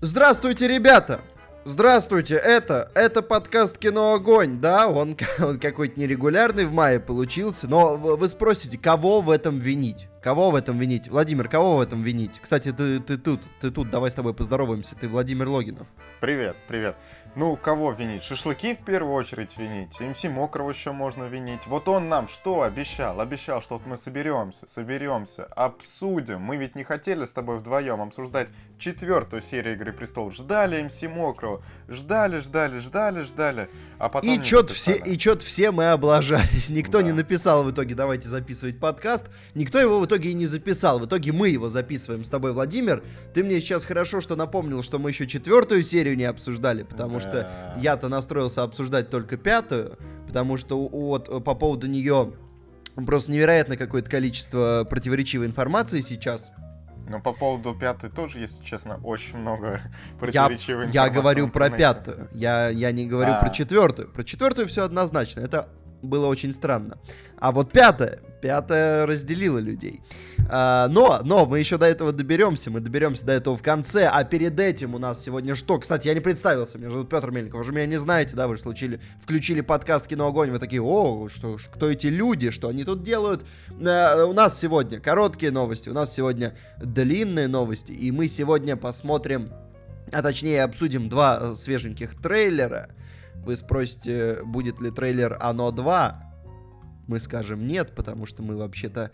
Здравствуйте, ребята! Здравствуйте, это, это подкаст «Кино Огонь», да, он, он какой-то нерегулярный в мае получился, но вы спросите, кого в этом винить? Кого в этом винить? Владимир, кого в этом винить? Кстати, ты, ты тут, ты тут, давай с тобой поздороваемся, ты Владимир Логинов. Привет, привет. Ну, кого винить? Шашлыки в первую очередь винить. МС Мокрого еще можно винить. Вот он нам что обещал? Обещал, что вот мы соберемся, соберемся, обсудим. Мы ведь не хотели с тобой вдвоем обсуждать четвертую серию Игры Престолов. Ждали МС Мокрого. Ждали, ждали, ждали, ждали. А потом и чё-то все, и чё все мы облажались. Никто да. не написал в итоге, давайте записывать подкаст. Никто его в итоге и не записал. В итоге мы его записываем с тобой, Владимир. Ты мне сейчас хорошо, что напомнил, что мы еще четвертую серию не обсуждали, потому да. что я-то настроился обсуждать только пятую, потому что вот по поводу нее просто невероятно какое-то количество противоречивой информации сейчас. Но по поводу пятой тоже, если честно, очень много противоречивой я, Я говорю про пятую. Я, я не говорю а. про четвертую. Про четвертую все однозначно. Это было очень странно. А вот пятое, пятое разделило людей. А, но, но мы еще до этого доберемся, мы доберемся до этого в конце, а перед этим у нас сегодня что? Кстати, я не представился, меня зовут Петр Мельников, вы же меня не знаете, да, вы же случили, включили подкаст «Кино Огонь», вы такие, о, что, кто эти люди, что они тут делают? А, у нас сегодня короткие новости, у нас сегодня длинные новости, и мы сегодня посмотрим, а точнее обсудим два свеженьких трейлера, вы спросите, будет ли трейлер «Оно 2», мы скажем нет, потому что мы вообще-то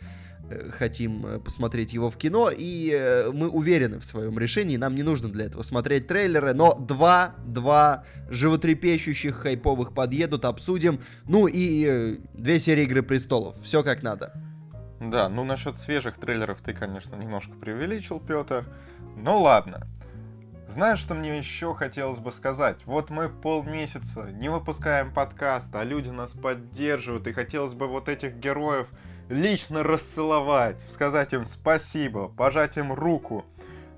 э, хотим э, посмотреть его в кино, и э, мы уверены в своем решении, нам не нужно для этого смотреть трейлеры, но два, два животрепещущих хайповых подъедут, обсудим, ну и две серии «Игры престолов», все как надо. Да, ну насчет свежих трейлеров ты, конечно, немножко преувеличил, Петр, но ладно. Знаешь, что мне еще хотелось бы сказать? Вот мы полмесяца не выпускаем подкаст, а люди нас поддерживают, и хотелось бы вот этих героев лично расцеловать, сказать им спасибо, пожать им руку.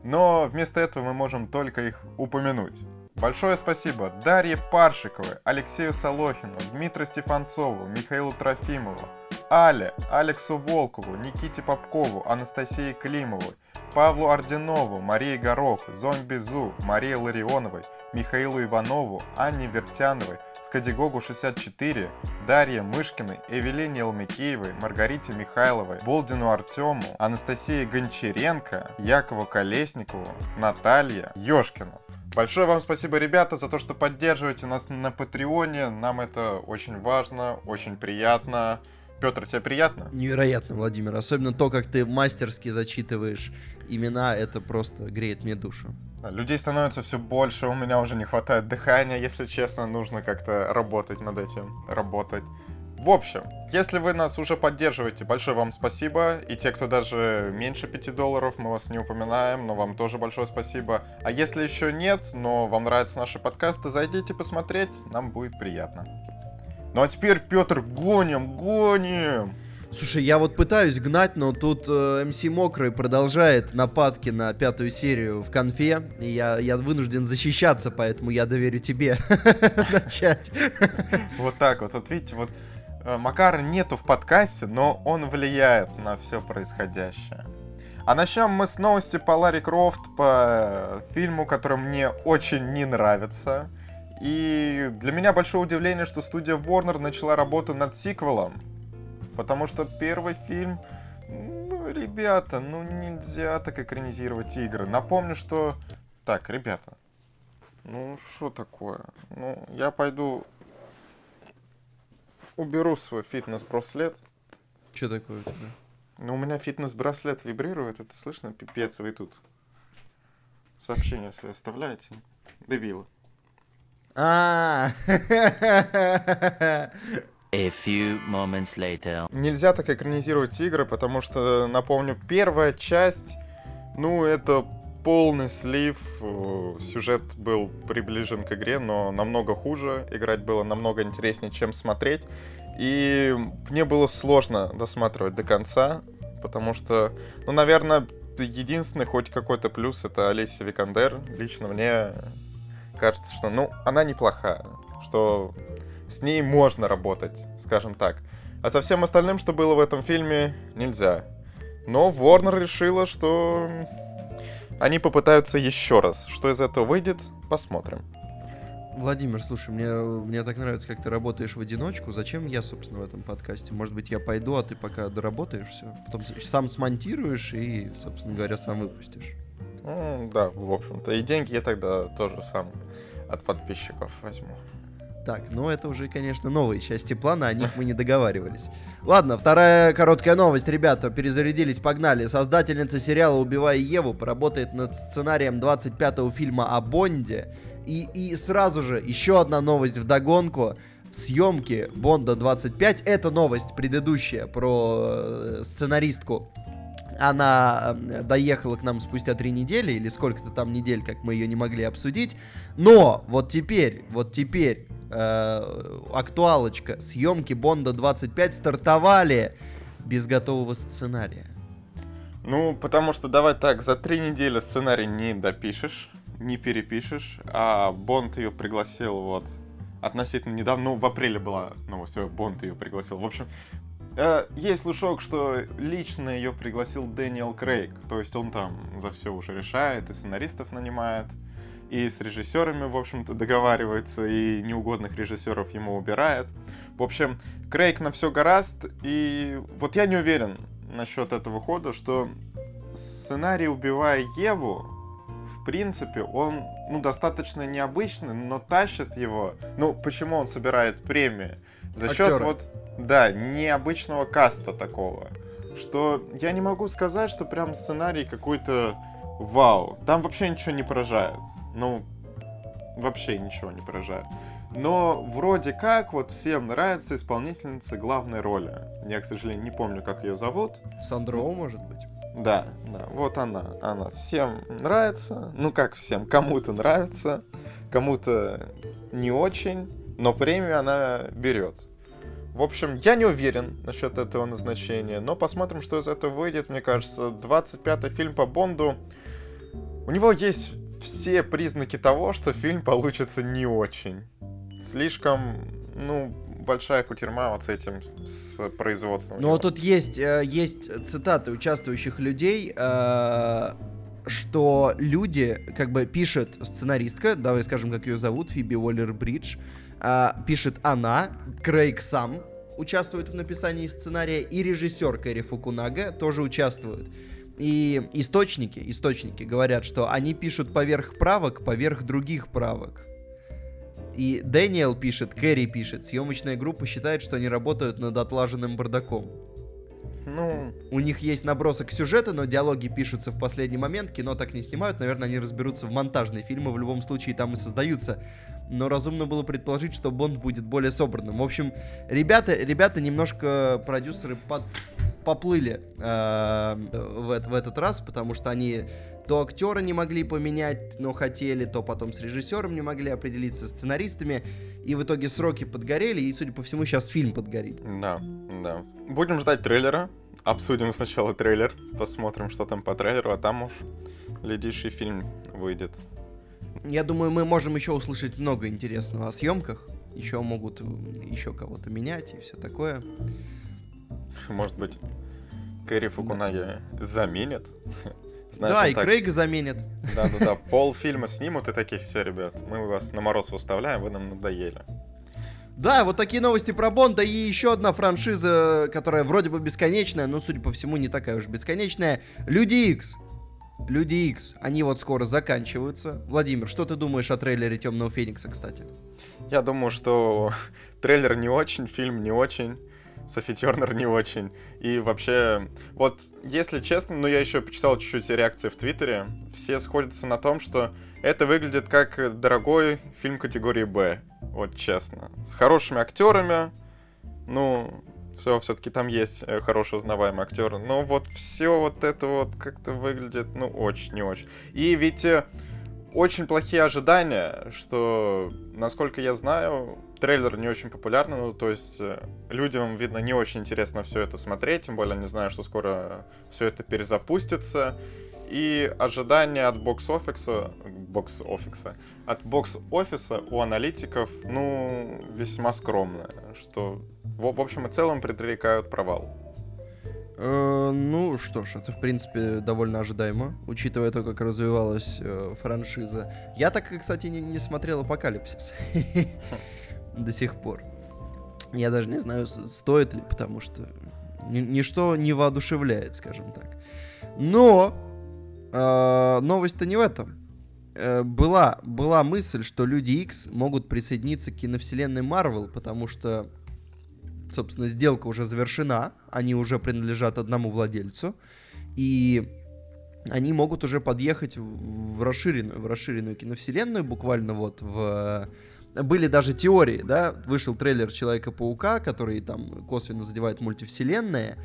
Но вместо этого мы можем только их упомянуть. Большое спасибо Дарье Паршиковой, Алексею Солохину, Дмитрию Стефанцову, Михаилу Трофимову, Але, Алексу Волкову, Никите Попкову, Анастасии Климовой, Павлу Орденову, Марии Горох, Зомби Зу, Марии Ларионовой, Михаилу Иванову, Анне Вертяновой, Скадигогу 64, Дарье Мышкиной, Эвелине Елмикеевой, Маргарите Михайловой, Болдину Артему, Анастасии Гончаренко, Якову Колесникову, Наталье Ёшкину. Большое вам спасибо, ребята, за то, что поддерживаете нас на Патреоне. Нам это очень важно, очень приятно. Петр, тебе приятно? Невероятно, Владимир. Особенно то, как ты мастерски зачитываешь имена, это просто греет мне душу. Людей становится все больше, у меня уже не хватает дыхания, если честно, нужно как-то работать над этим, работать. В общем, если вы нас уже поддерживаете, большое вам спасибо. И те, кто даже меньше 5 долларов, мы вас не упоминаем, но вам тоже большое спасибо. А если еще нет, но вам нравятся наши подкасты, зайдите посмотреть, нам будет приятно. Ну а теперь, Петр, гоним, гоним! Слушай, я вот пытаюсь гнать, но тут э, МС Мокрый продолжает нападки на пятую серию в конфе. И я, я вынужден защищаться, поэтому я доверю тебе начать. Вот так вот. Вот видите, вот э, Макара нету в подкасте, но он влияет на все происходящее. А начнем мы с новости по Ларри Крофт, по фильму, который мне очень не нравится. И для меня большое удивление, что студия Warner начала работу над сиквелом. Потому что первый фильм... Ну, ребята, ну нельзя так экранизировать игры. Напомню, что... Так, ребята. Ну, что такое? Ну, я пойду... Уберу свой фитнес-браслет. Что такое у тебя? Ну, у меня фитнес-браслет вибрирует, это слышно? Пипец, вы тут сообщения свои оставляете. Дебилы. А. A few moments later. Нельзя так экранизировать игры, потому что, напомню, первая часть, ну, это полный слив. Сюжет был приближен к игре, но намного хуже. Играть было намного интереснее, чем смотреть. И мне было сложно досматривать до конца, потому что, ну, наверное, единственный хоть какой-то плюс это Олеся Викандер. Лично мне кажется, что, ну, она неплохая, что с ней можно работать, скажем так. А со всем остальным, что было в этом фильме, нельзя. Но Warner решила, что они попытаются еще раз. Что из этого выйдет, посмотрим. Владимир, слушай, мне, мне так нравится, как ты работаешь в одиночку. Зачем я, собственно, в этом подкасте? Может быть, я пойду, а ты пока доработаешь все. Потом сам смонтируешь и, собственно говоря, сам выпустишь. Ну, да, в общем-то. И деньги я тогда тоже сам от подписчиков возьму. Так, ну это уже, конечно, новые части плана, о них мы не договаривались. Ладно, вторая короткая новость, ребята, перезарядились, погнали. Создательница сериала «Убивая Еву» поработает над сценарием 25-го фильма о Бонде. И, и сразу же еще одна новость в догонку. Съемки Бонда 25. Это новость предыдущая про э, сценаристку она доехала к нам спустя три недели, или сколько-то там недель, как мы ее не могли обсудить. Но вот теперь, вот теперь э, актуалочка. Съемки Бонда 25 стартовали без готового сценария. Ну, потому что давай так, за три недели сценарий не допишешь, не перепишешь, а Бонд ее пригласил вот относительно недавно, ну, в апреле была новость, Бонд ее пригласил. В общем, есть слушок, что лично ее пригласил Дэниел Крейг, то есть он там за все уже решает и сценаристов нанимает и с режиссерами, в общем-то, договаривается, и неугодных режиссеров ему убирает. В общем, Крейг на все гораст, и вот я не уверен насчет этого хода, что сценарий «Убивая Еву», в принципе, он, ну, достаточно необычный, но тащит его. Ну, почему он собирает премии? За счет Актеры. вот, да, необычного каста такого. Что я не могу сказать, что прям сценарий какой-то вау. Там вообще ничего не поражает. Ну, вообще ничего не поражает. Но вроде как вот всем нравится исполнительница главной роли. Я, к сожалению, не помню, как ее зовут. Сандро, может быть? Да, да, вот она. Она всем нравится. Ну как всем, кому-то нравится, кому-то не очень, но премию она берет. В общем, я не уверен насчет этого назначения, но посмотрим, что из этого выйдет. Мне кажется, 25-й фильм по Бонду у него есть все признаки того, что фильм получится не очень. Слишком, ну, большая кутерьма вот с этим, с производством. Ну, тут есть, э, есть цитаты участвующих людей, э, что люди, как бы пишет сценаристка, давай скажем, как ее зовут, Фиби Уоллер-Бридж, э, пишет она, Крейг сам участвует в написании сценария, и режиссер Кэрри Фукунага тоже участвует. И источники, источники говорят, что они пишут поверх правок, поверх других правок. И Дэниел пишет, Кэрри пишет, съемочная группа считает, что они работают над отлаженным бардаком. Ну... У них есть набросок сюжета, но диалоги пишутся в последний момент, кино так не снимают, наверное, они разберутся в монтажные фильмы, в любом случае там и создаются. Но разумно было предположить, что Бонд будет более собранным. В общем, ребята, ребята немножко продюсеры под, поплыли э, в, в этот раз, потому что они то актера не могли поменять, но хотели, то потом с режиссером не могли определиться, сценаристами, и в итоге сроки подгорели, и, судя по всему, сейчас фильм подгорит. Да, да. Будем ждать трейлера, обсудим сначала трейлер, посмотрим, что там по трейлеру, а там уж глядишь фильм выйдет. Я думаю, мы можем еще услышать много интересного о съемках, еще могут еще кого-то менять и все такое. Может быть, Кэрри Фукунаги заменят? Знаешь, да, и так... Крейга заменят. Да-да-да, пол фильма снимут и такие все, ребят, мы вас на мороз выставляем, вы нам надоели. Да, вот такие новости про Бонда и еще одна франшиза, которая вроде бы бесконечная, но, судя по всему, не такая уж бесконечная. Люди Икс. Люди Икс, они вот скоро заканчиваются. Владимир, что ты думаешь о трейлере Темного Феникса, кстати? Я думаю, что трейлер не очень, фильм не очень. Софи Тернер не очень. И вообще, вот, если честно, ну я еще почитал чуть-чуть реакции в Твиттере, все сходятся на том, что это выглядит как дорогой фильм категории Б. Вот честно. С хорошими актерами, ну, все, все-таки там есть э, хорошие узнаваемые актеры. Но вот все вот это вот как-то выглядит, ну, очень не очень. И ведь э, очень плохие ожидания, что, насколько я знаю, трейлер не очень популярный, ну, то есть э, людям, видно, не очень интересно все это смотреть, тем более они знают, что скоро все это перезапустится. И ожидания от бокс-офиса, бокс-офиса, от бокс-офиса у аналитиков, ну, весьма скромные, что в, в общем и целом предрекают провал. Э, ну что ж, это в принципе довольно ожидаемо, учитывая то, как развивалась э, франшиза. Я так, кстати, не, не смотрел Апокалипсис до сих пор. Я даже не знаю, стоит ли, потому что ни, ничто не воодушевляет, скажем так. Но э, новость-то не в этом. Э, была, была мысль, что Люди X могут присоединиться к киновселенной Марвел, потому что собственно, сделка уже завершена, они уже принадлежат одному владельцу, и они могут уже подъехать в расширенную, в расширенную киновселенную, буквально вот в... Были даже теории, да, вышел трейлер Человека-паука, который там косвенно задевает мультивселенные,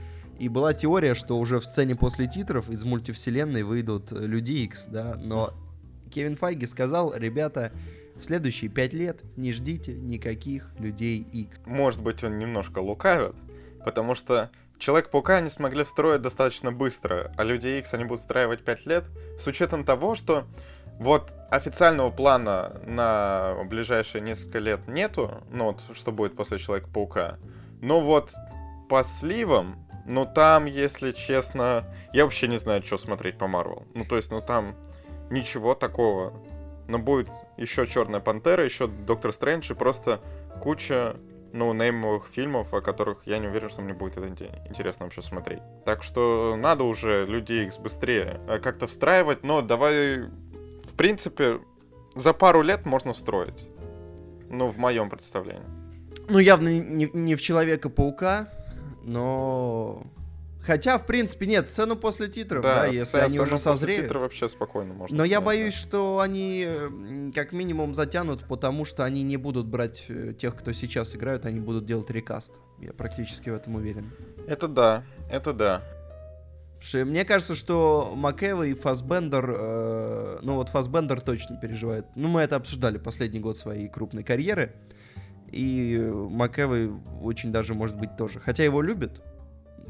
и была теория, что уже в сцене после титров из мультивселенной выйдут Люди Икс, да, но Кевин Файги сказал, ребята, в следующие пять лет не ждите никаких людей X. Может быть, он немножко лукавит, потому что Человек-паука они смогли встроить достаточно быстро, а Люди X они будут встраивать 5 лет, с учетом того, что вот официального плана на ближайшие несколько лет нету, ну вот что будет после Человека-паука. Но вот по сливам, ну там, если честно, я вообще не знаю, что смотреть по Марвел. Ну то есть, ну там ничего такого но будет еще Черная Пантера, еще Доктор Стрэндж и просто куча ну, неймовых фильмов, о которых я не уверен, что мне будет это интересно вообще смотреть. Так что надо уже людей X быстрее э, как-то встраивать, но давай, в принципе, за пару лет можно встроить. Ну, в моем представлении. Ну, явно не, не в Человека-паука, но Хотя, в принципе, нет, сцену после титров, да, да если они уже созреют. Титры вообще спокойно можно. Но снять, я боюсь, да. что они как минимум затянут, потому что они не будут брать э, тех, кто сейчас играют, они будут делать рекаст. Я практически в этом уверен. Это да, это да. Мне кажется, что Макэва и Фасбендер, э, ну вот Фасбендер точно переживает. Ну, мы это обсуждали последний год своей крупной карьеры. И Макэвой очень даже, может быть, тоже. Хотя его любят,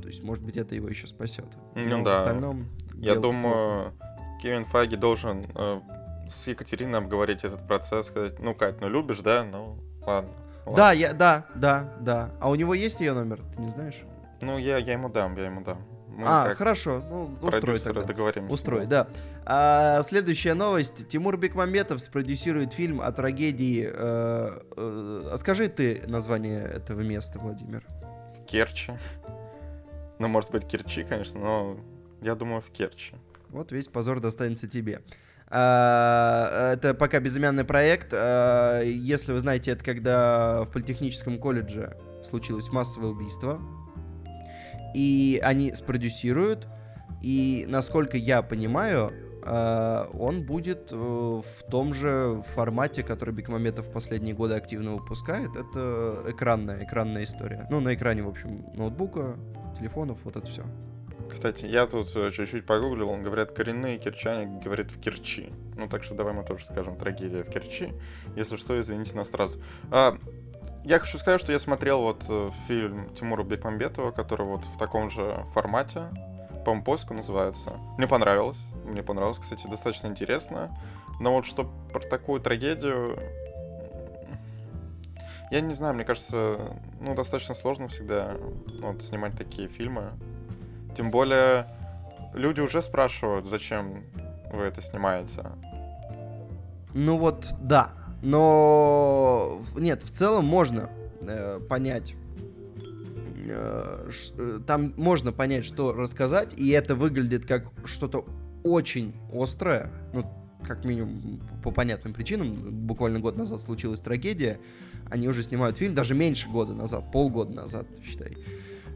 то есть, может быть, это его еще спасет. Ну Но да. В остальном Я думаю, плохо. Кевин Файги должен э, с Екатериной обговорить этот процесс, сказать, ну, Кать, ну любишь, да? Ну, ладно. ладно. Да, я, да, да, да. А у него есть ее номер, ты не знаешь? Ну, я, я ему дам, я ему дам. Мы а, хорошо, ну, устрой тогда. договоримся. Устрой, да. да. А, следующая новость. Тимур Бекмамбетов спродюсирует фильм о трагедии... Э, э, скажи ты название этого места, Владимир. В Керчи. Ну, может быть, Керчи, конечно, но я думаю, в Керчи. Вот весь позор достанется тебе. А, это пока безымянный проект. А, если вы знаете, это когда в политехническом колледже случилось массовое убийство. И они спродюсируют. И, насколько я понимаю, а, он будет э, в том же формате, который Бекмаметов в последние годы активно выпускает. Это экранная, экранная история. Ну, на экране, в общем, ноутбука, телефонов, вот это все. Кстати, я тут э, чуть-чуть погуглил, он говорят, коренные керчане говорят в Керчи. Ну, так что давай мы тоже скажем трагедия в Керчи. Если что, извините нас сразу. А, я хочу сказать, что я смотрел вот э, фильм Тимура Бекмамбетова, который вот в таком же формате, по-моему, поиску называется. Мне понравилось. Мне понравилось, кстати, достаточно интересно. Но вот что про такую трагедию... Я не знаю, мне кажется, ну, достаточно сложно всегда вот, снимать такие фильмы. Тем более, люди уже спрашивают, зачем вы это снимаете. Ну вот, да. Но нет, в целом можно э, понять. Э, э, там можно понять, что рассказать, и это выглядит как что-то очень острое. Ну, как минимум, по понятным причинам. Буквально год назад случилась трагедия они уже снимают фильм, даже меньше года назад, полгода назад, считай.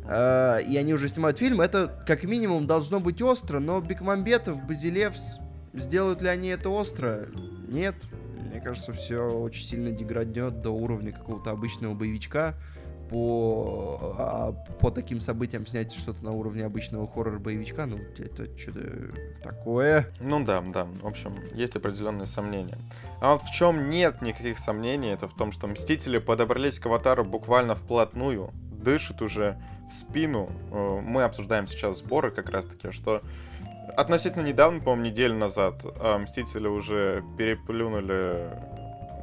Uh, и они уже снимают фильм. Это, как минимум, должно быть остро, но Бекмамбетов, Базилевс, сделают ли они это остро? Нет. Мне кажется, все очень сильно деграднет до уровня какого-то обычного боевичка по, а, по таким событиям снять что-то на уровне обычного хоррор-боевичка, ну, это что-то такое. Ну да, да, в общем, есть определенные сомнения. А вот в чем нет никаких сомнений, это в том, что Мстители подобрались к Аватару буквально вплотную, дышат уже в спину. Э, мы обсуждаем сейчас сборы как раз-таки, что относительно недавно, по-моему, неделю назад, э, Мстители уже переплюнули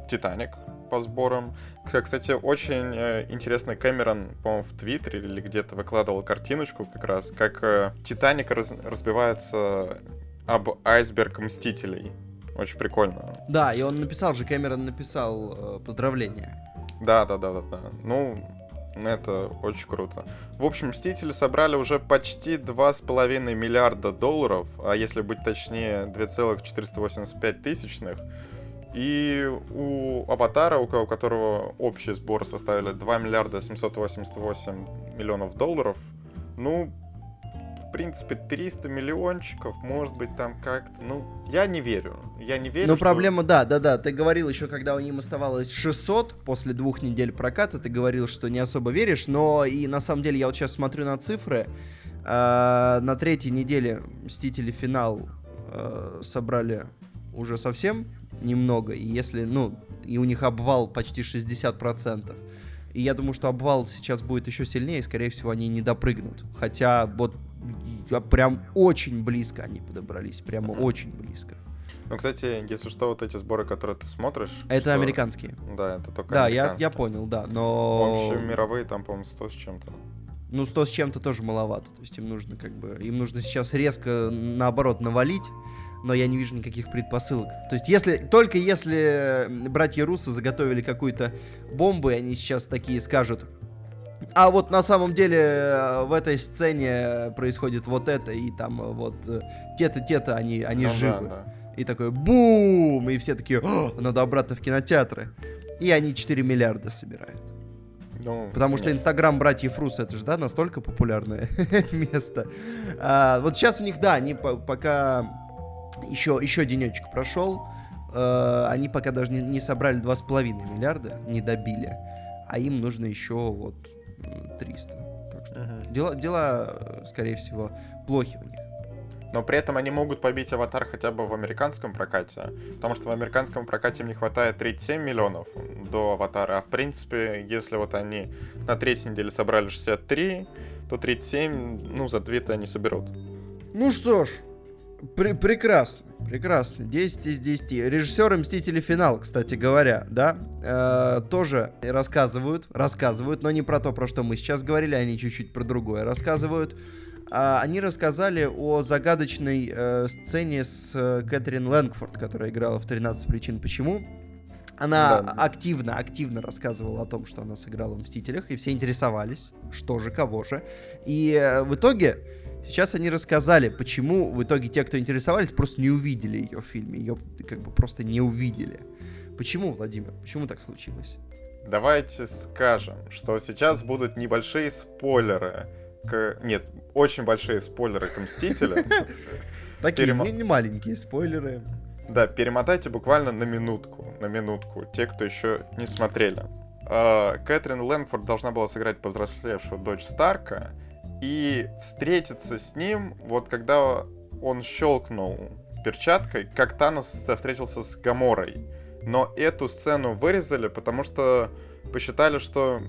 Титаник, по сборам. Кстати, очень э, интересный Кэмерон, по-моему, в Твиттере или где-то выкладывал картиночку как раз, как э, Титаник раз, разбивается об айсберг Мстителей. Очень прикольно. Да, и он написал же, Кэмерон написал э, поздравления. Да, да, да, да, да. Ну, это очень круто. В общем, Мстители собрали уже почти 2,5 миллиарда долларов, а если быть точнее, 2,485 тысячных. И у Аватара, у которого общий сбор составили 2 миллиарда 788 миллионов долларов, ну, принципе, 300 миллиончиков, может быть, там как-то, ну, я не верю. Я не верю, Но что... проблема, да, да, да, ты говорил еще, когда у них оставалось 600 после двух недель проката, ты говорил, что не особо веришь, но и на самом деле я вот сейчас смотрю на цифры, э, на третьей неделе Мстители финал э, собрали уже совсем немного, и если, ну, и у них обвал почти 60%. И я думаю, что обвал сейчас будет еще сильнее, и, скорее всего, они не допрыгнут. Хотя вот прям очень близко они подобрались, прямо очень близко. Ну, кстати, если что, вот эти сборы, которые ты смотришь... Это что... американские. Да, это только Да, я, я понял, да, но... В общем, мировые там, по-моему, 100 с чем-то. Ну, 100 с чем-то тоже маловато. То есть им нужно как бы... Им нужно сейчас резко, наоборот, навалить, но я не вижу никаких предпосылок. То есть если... Только если братья Руссо заготовили какую-то бомбу, и они сейчас такие скажут, а вот на самом деле э, в этой сцене происходит вот это, и там э, вот э, те-то, те-то, они, они ну, живы. Да, да. И такой бум! И все такие, надо обратно в кинотеатры. И они 4 миллиарда собирают. Ну, Потому что Инстаграм братьев Рус это же, да, настолько популярное место. А, вот сейчас у них, да, они по пока еще, еще денечек прошел, э, они пока даже не, не собрали 2,5 миллиарда, не добили. А им нужно еще вот 300. Так что uh-huh. дела, дела, скорее всего, плохи у них. Но при этом они могут побить аватар хотя бы в американском прокате. Потому что в американском прокате им не хватает 37 миллионов до аватара. А в принципе, если вот они на третьей неделе собрали 63, то 37, ну, за 2 они соберут. Ну что ж, Пр прекрасно, прекрасно. 10 из 10. Режиссеры Мстители Финал, кстати говоря, да, э, тоже рассказывают, рассказывают, но не про то, про что мы сейчас говорили, они чуть-чуть про другое рассказывают. А, они рассказали о загадочной э, сцене с э, Кэтрин Лэнгфорд, которая играла в «13 причин почему». Она да. активно, активно рассказывала о том, что она сыграла в «Мстителях», и все интересовались, что же, кого же. И э, в итоге Сейчас они рассказали, почему в итоге те, кто интересовались, просто не увидели ее в фильме. Ее как бы просто не увидели. Почему, Владимир? Почему так случилось? Давайте скажем, что сейчас будут небольшие спойлеры к... Нет, очень большие спойлеры к Мстителям. Такие не маленькие спойлеры. Да, перемотайте буквально на минутку, на минутку, те, кто еще не смотрели. А, Кэтрин Лэнгфорд должна была сыграть повзрослевшую дочь Старка, и встретиться с ним, вот когда он щелкнул перчаткой, как Танос встретился с Гаморой. Но эту сцену вырезали, потому что посчитали, что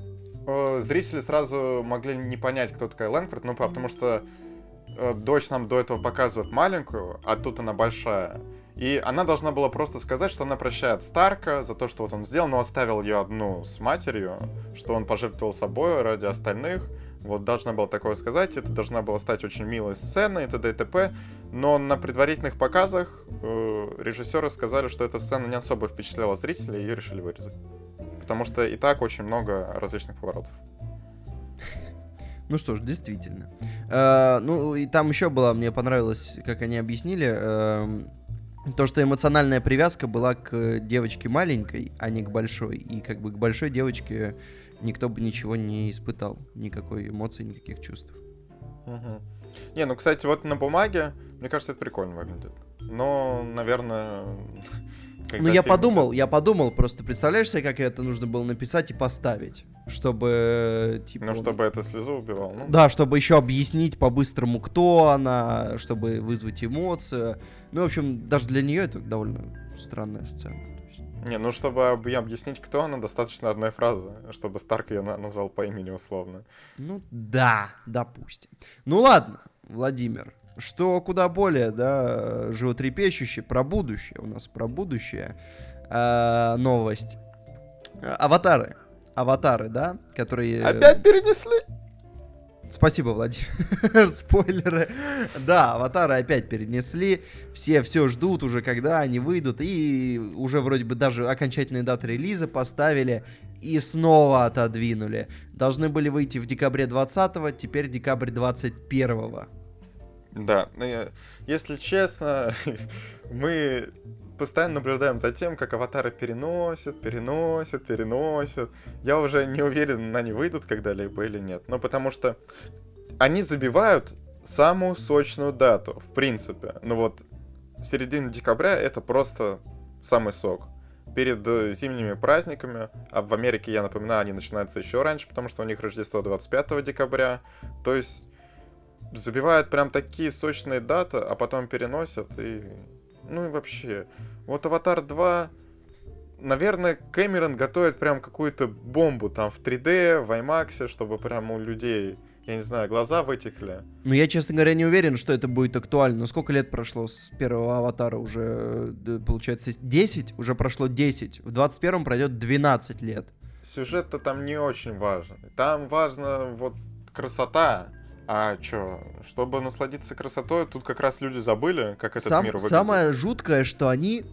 э, зрители сразу могли не понять, кто такая Лэнгфорд, ну, потому что э, дочь нам до этого показывает маленькую, а тут она большая. И она должна была просто сказать, что она прощает Старка за то, что вот он сделал, но оставил ее одну с матерью, что он пожертвовал собой ради остальных. Вот должна была такое сказать, это должна была стать очень милой сценой, это ДТП, но на предварительных показах э, режиссеры сказали, что эта сцена не особо впечатляла зрителей, и ее решили вырезать. Потому что и так очень много различных поворотов. Ну что ж, действительно. Э, ну и там еще было, мне понравилось, как они объяснили, э, то, что эмоциональная привязка была к девочке маленькой, а не к большой. И как бы к большой девочке никто бы ничего не испытал, никакой эмоции, никаких чувств. Угу. Не, ну, кстати, вот на бумаге, мне кажется, это прикольно выглядит. Но, наверное... Ну, я подумал, я подумал, просто представляешь себе, как это нужно было написать и поставить, чтобы, типа... Ну, чтобы это слезу убивал, ну? Да, чтобы еще объяснить по-быстрому, кто она, чтобы вызвать эмоцию. Ну, в общем, даже для нее это довольно странная сцена. Не, ну чтобы объяснить, кто она, достаточно одной фразы, чтобы Старк ее назвал по имени условно. Ну да, допустим. Ну ладно, Владимир, что куда более, да, животрепещущее, про будущее, у нас про будущее э, новость. Аватары. Аватары, да? Которые... Опять перенесли? Спасибо, Владимир. Спойлеры. Да, аватары опять перенесли. Все все ждут уже, когда они выйдут. И уже вроде бы даже окончательные даты релиза поставили. И снова отодвинули. Должны были выйти в декабре 20-го, теперь декабрь 21-го. Да, если честно, мы постоянно наблюдаем за тем, как аватары переносят, переносят, переносят. Я уже не уверен, они выйдут когда-либо или нет. Но потому что они забивают самую сочную дату, в принципе. Ну вот, середина декабря это просто самый сок. Перед э, зимними праздниками, а в Америке, я напоминаю, они начинаются еще раньше, потому что у них Рождество 25 декабря. То есть забивают прям такие сочные даты, а потом переносят и ну и вообще. Вот Аватар 2, наверное, Кэмерон готовит прям какую-то бомбу там в 3D, в IMAX, чтобы прям у людей, я не знаю, глаза вытекли. Ну, я, честно говоря, не уверен, что это будет актуально. Сколько лет прошло с первого аватара? Уже, получается, 10? Уже прошло 10. В 21-м пройдет 12 лет. Сюжет-то там не очень важен. Там важна вот красота, а чё, чтобы насладиться красотой, тут как раз люди забыли, как этот Сам, мир выглядит. Самое жуткое, что они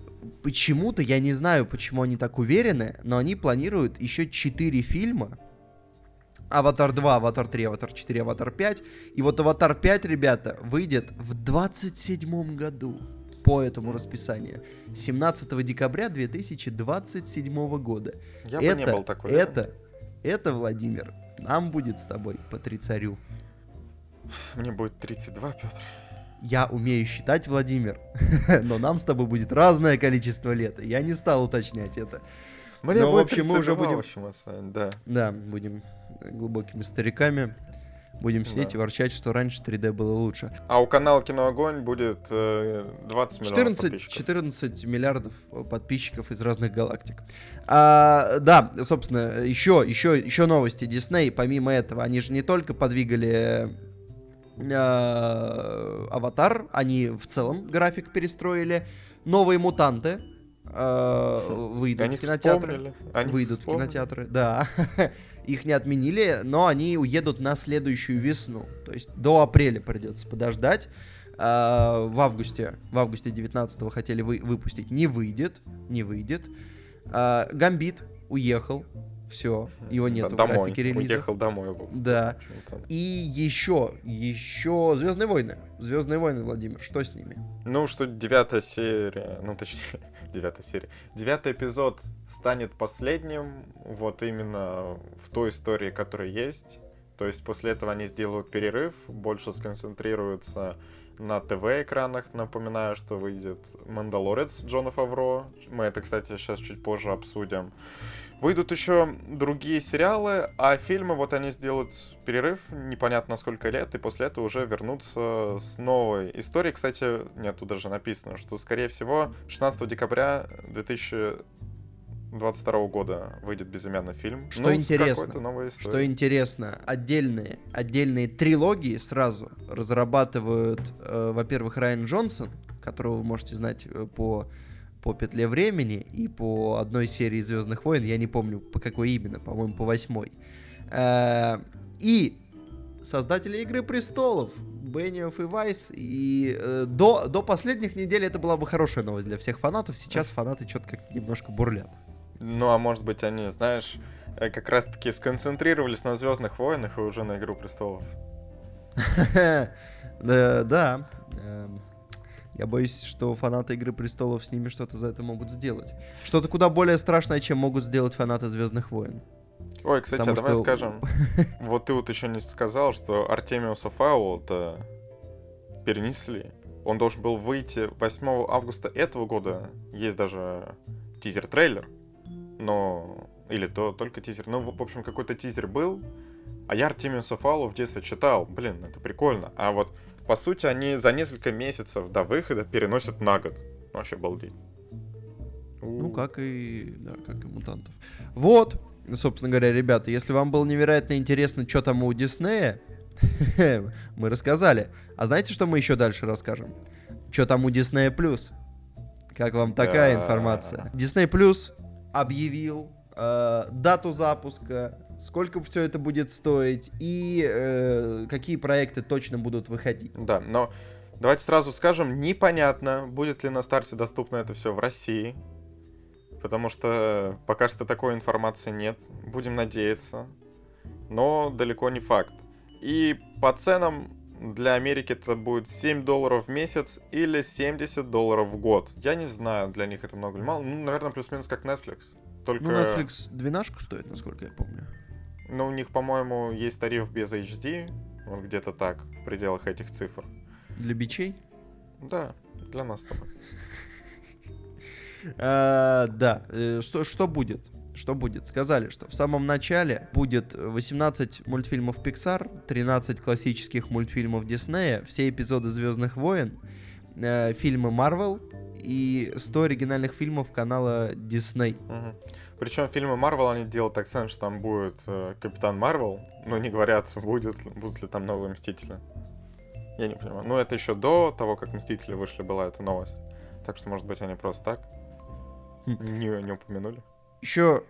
почему-то, я не знаю, почему они так уверены, но они планируют еще 4 фильма. Аватар 2, Аватар 3, Аватар 4, Аватар 5. И вот Аватар 5, ребята, выйдет в 27 году по этому расписанию. 17 декабря 2027 года. Я это, бы не был такой. Это, это, Владимир, нам будет с тобой по тридцать. Мне будет 32, Петр. Я умею считать, Владимир, но нам с тобой будет разное количество лет. Я не стал уточнять это. Мне но, в общем, мы уже будем... Общем, да. да, будем глубокими стариками. Будем сидеть да. и ворчать, что раньше 3D было лучше. А у канала Киноогонь будет э, 20 миллионов 14, подписчиков. 14 миллиардов подписчиков из разных галактик. А, да, собственно, еще, еще, еще новости. Дисней, помимо этого, они же не только подвигали э, Аватар, они в целом график перестроили. Новые мутанты э, выйдут они в кинотеатры. Они выйдут вспомнили. в кинотеатры, да. Их не отменили, но они уедут на следующую весну. То есть до апреля придется подождать. Э, в августе, в августе 19-го хотели вы, выпустить. Не выйдет, не выйдет. Э, Гамбит уехал все, его нет в домой. графике релиза. Уехал домой. Да. И еще, еще Звездные войны. Звездные войны, Владимир, что с ними? Ну, что девятая серия, ну точнее, девятая серия. Девятый эпизод станет последним, вот именно в той истории, которая есть. То есть после этого они сделают перерыв, больше сконцентрируются на ТВ-экранах. Напоминаю, что выйдет «Мандалорец» Джона Фавро. Мы это, кстати, сейчас чуть позже обсудим. Выйдут еще другие сериалы, а фильмы вот они сделают перерыв, непонятно сколько лет, и после этого уже вернутся с новой историей. Кстати, нет, тут даже написано, что, скорее всего, 16 декабря 2022 года выйдет безымянный фильм. Что ну, интересно, что интересно, отдельные, отдельные трилогии сразу разрабатывают, э, во-первых, Райан Джонсон, которого вы можете знать э, по по петле времени и по одной серии Звездных войн, я не помню по какой именно, по-моему, по восьмой. Э, и создатели Игры престолов, Бенниоф и Вайс. И э, до, до последних недель это была бы хорошая новость для всех фанатов. Сейчас фанаты что-то как немножко бурлят. Ну, а может быть, они, знаешь, э, как раз-таки сконцентрировались на Звездных войнах и уже на Игру престолов. Да. Я боюсь, что фанаты Игры Престолов с ними что-то за это могут сделать. Что-то куда более страшное, чем могут сделать фанаты Звездных войн. Ой, кстати, Потому а давай что... скажем, вот ты вот еще не сказал, что Артемиуса Фаула-то перенесли. Он должен был выйти 8 августа этого года. Есть даже тизер-трейлер. Но... Или то только тизер. Ну, в общем, какой-то тизер был. А я Артемиуса Фаула в детстве читал. Блин, это прикольно. А вот по сути, они за несколько месяцев до выхода переносят на год. Вообще балдеть. Ну, как и, да, как и мутантов. Вот, собственно говоря, ребята, если вам было невероятно интересно, что там у Диснея, мы рассказали. А знаете, что мы еще дальше расскажем? Что там у Диснея Плюс? Как вам такая информация? Дисней Плюс объявил э, дату запуска, сколько все это будет стоить и э, какие проекты точно будут выходить. Да, но давайте сразу скажем, непонятно, будет ли на старте доступно это все в России, потому что пока что такой информации нет. Будем надеяться, но далеко не факт. И по ценам для Америки это будет 7 долларов в месяц или 70 долларов в год. Я не знаю, для них это много или мало. Ну, наверное, плюс-минус как Netflix. Только... Ну, Netflix двенашку стоит, насколько я помню. Ну, у них, по-моему, есть тариф без HD, вот где-то так, в пределах этих цифр. Для бичей? Да, для нас с тобой. А, да, э, что, что будет? Что будет? Сказали, что в самом начале будет 18 мультфильмов Pixar, 13 классических мультфильмов Диснея, все эпизоды Звездных войн, э, фильмы Marvel и 100 оригинальных фильмов канала Disney. Угу. Причем фильмы Марвел они делают акцент, что там будет э, Капитан Марвел, но не говорят, будет, будут ли там новые Мстители. Я не понимаю. Ну, это еще до того, как Мстители вышли, была эта новость. Так что, может быть, они просто так Хм. не, не упомянули. Еще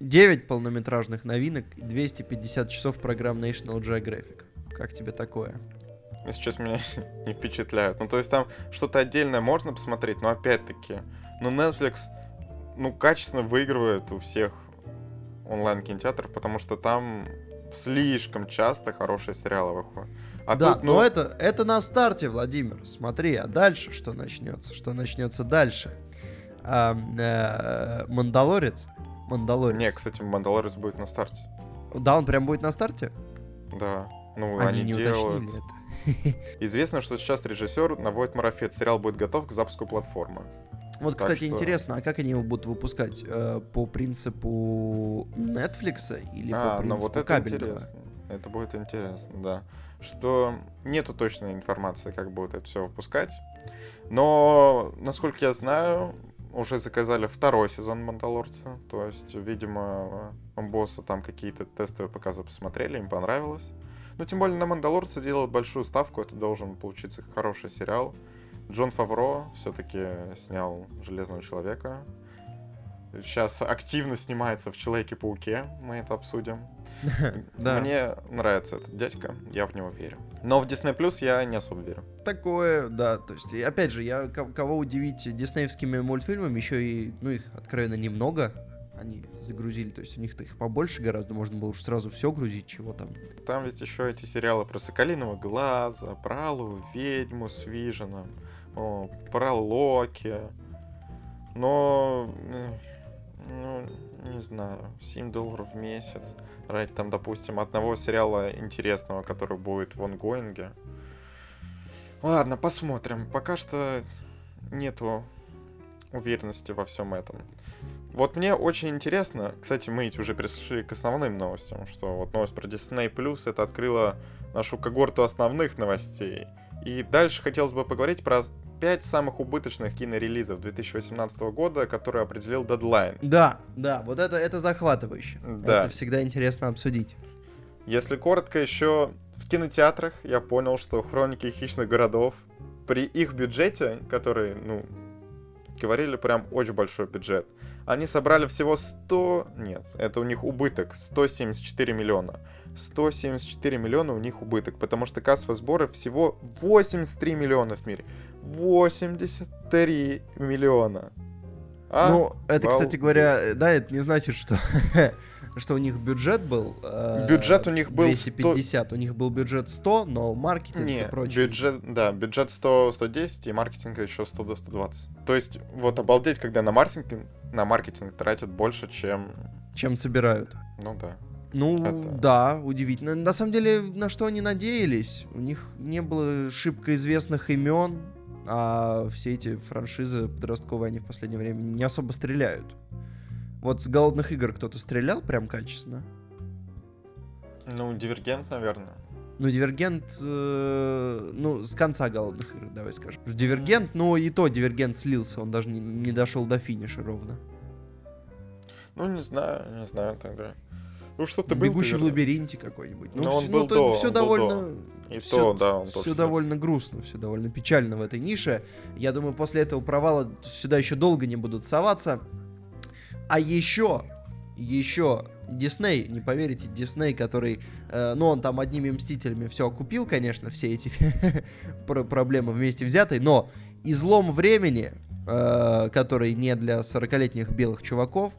9 полнометражных новинок и 250 часов программ National Geographic. Как тебе такое? Честно, меня не впечатляют. Ну, то есть там что-то отдельное можно посмотреть, но опять-таки, ну, Netflix, ну, качественно выигрывает у всех онлайн-кинотеатров, потому что там слишком часто хорошие сериалы выходят. А да, тут, ну, но это, это на старте, Владимир. Смотри, а дальше что начнется? Что начнется дальше? А, э, Мандалорец? Мандалорец. Не, кстати, Мандалорец будет на старте. Да, он прям будет на старте? Да. Ну, Они, они, не делают... это. Известно, что сейчас режиссер наводит марафет. Сериал будет готов к запуску платформы. Вот, Так кстати, что- интересно, а как они его будут выпускать? Э, По принципу Netflix или а, по ну принципу вот это кабельного? интересно. Это будет интересно, да. Что нету точной информации, как будут это все выпускать. Но, насколько я знаю, уже заказали второй сезон Мандалорца. То есть, видимо, босса там какие-то тестовые показы посмотрели, им понравилось. Ну, тем более на Мандалорца делают большую ставку, это должен получиться хороший сериал. Джон Фавро все-таки снял Железного Человека. Сейчас активно снимается в Человеке-пауке, мы это обсудим. Да. Мне нравится этот дядька, я в него верю. Но в Disney Plus я не особо верю. Такое, да, то есть, опять же, я ко- кого удивить диснеевскими мультфильмами, еще и, ну, их откровенно немного, они загрузили, то есть у них-то их побольше гораздо, можно было уж сразу все грузить, чего там. Там ведь еще эти сериалы про Соколиного Глаза, про Алую Ведьму с Виженом, про Локи. Но, э, ну, не знаю, 7 долларов в месяц. Ради там, допустим, одного сериала интересного, который будет в онгоинге. Ладно, посмотрим. Пока что нету уверенности во всем этом. Вот мне очень интересно, кстати, мы ведь уже перешли к основным новостям, что вот новость про Disney Plus это открыла нашу когорту основных новостей. И дальше хотелось бы поговорить про пять самых убыточных кинорелизов 2018 года, которые определил Deadline. Да, да, вот это, это захватывающе. Да. Это всегда интересно обсудить. Если коротко, еще в кинотеатрах я понял, что Хроники хищных городов при их бюджете, который, ну, говорили прям очень большой бюджет, они собрали всего 100... Нет, это у них убыток 174 миллиона. 174 миллиона у них убыток, потому что кассовые сборы всего 83 миллиона в мире. 83 миллиона. А? ну, это, кстати говоря, да, это не значит, что, что у них бюджет был... э, Бюджет у них был 250, у них был бюджет 100, но маркетинг и Не, прочее. бюджет, да, бюджет 100, 110 и маркетинг еще 100 до 120. То есть, вот обалдеть, когда на маркетинг, на маркетинг тратят больше, чем... Чем собирают. Ну да. Ну, Это- да, удивительно. На самом деле, на что они надеялись? У них не было шибко известных имен, а все эти франшизы подростковые, они в последнее время не особо стреляют. Вот с голодных игр кто-то стрелял прям качественно. Ну, Дивергент, наверное. Ну, Дивергент, э, ну, с конца голодных игр, давай скажем. Дивергент, но и то Дивергент слился, он даже не, не дошел до финиша ровно. Ну, не знаю, не знаю тогда. Ну, что-то был Бегущий в лабиринте какой-нибудь. Но он был то до, все он был довольно... И всё- то, да, он Все довольно грустно, все довольно печально в этой нише. Я думаю, после этого провала сюда еще долго не будут соваться. А еще еще Дисней, не поверите, Дисней, который, э, ну, он там одними Мстителями все окупил, конечно, все эти проблемы вместе взятые, но излом времени, э, который не для 40-летних белых чуваков,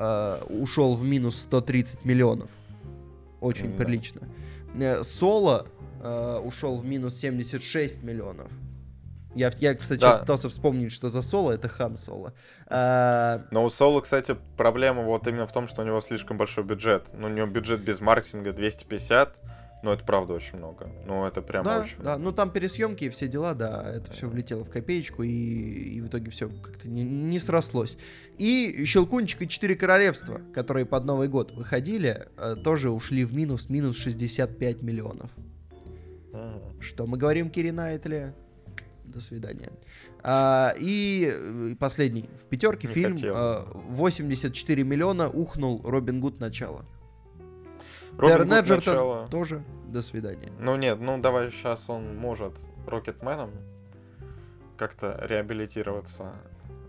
э, ушел в минус 130 миллионов. Очень да. прилично. Э, Соло э, ушел в минус 76 миллионов. Я, я кстати, да. пытался вспомнить, что за Соло это Хан Соло. А... Но у Соло, кстати, проблема вот именно в том, что у него слишком большой бюджет. Ну, у него бюджет без маркетинга 250, ну, это правда очень много. Ну, это прям да, очень Да, ну там пересъемки и все дела, да, это все влетело в копеечку, и, и в итоге все как-то не, не срослось. И Щелкунчик и Четыре Королевства, которые под Новый год выходили, э, тоже ушли в минус, минус 65 миллионов. Mm. Что мы говорим, Кири Найтли? До свидания. А, и э, последний. В пятерке Не фильм а, 84 миллиона ухнул Робин Гуд начало. Робин Эджертон начало... тоже до свидания. Ну нет, ну давай сейчас он может Рокетменом как-то реабилитироваться.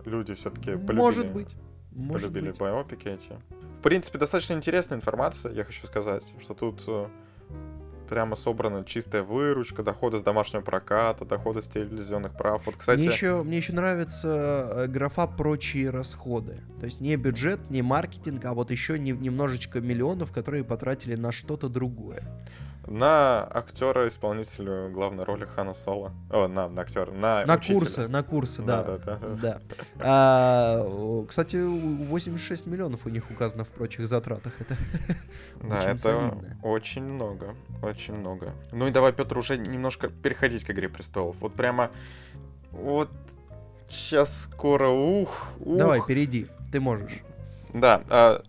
Люди все-таки полюбили... Может быть. Может полюбили быть. байопики эти. В принципе, достаточно интересная информация, я хочу сказать, что тут э, прямо собрана чистая выручка, доходы с домашнего проката, доходы с телевизионных прав. Вот, кстати... Мне еще, мне еще нравится э, графа «Прочие расходы». То есть не бюджет, не маркетинг, а вот еще не, немножечко миллионов, которые потратили на что-то другое на актера исполнителя главной роли Хана Соло. О, на, на актера, на На учителя. курсы, на курсы, да. Да, да, да. да. А, кстати, 86 миллионов у них указано в прочих затратах. Это да, очень это солидно. очень много, очень много. Ну и давай, Петр, уже немножко переходить к «Игре престолов». Вот прямо, вот сейчас скоро, ух, ух. Давай, перейди, ты можешь. Да, а,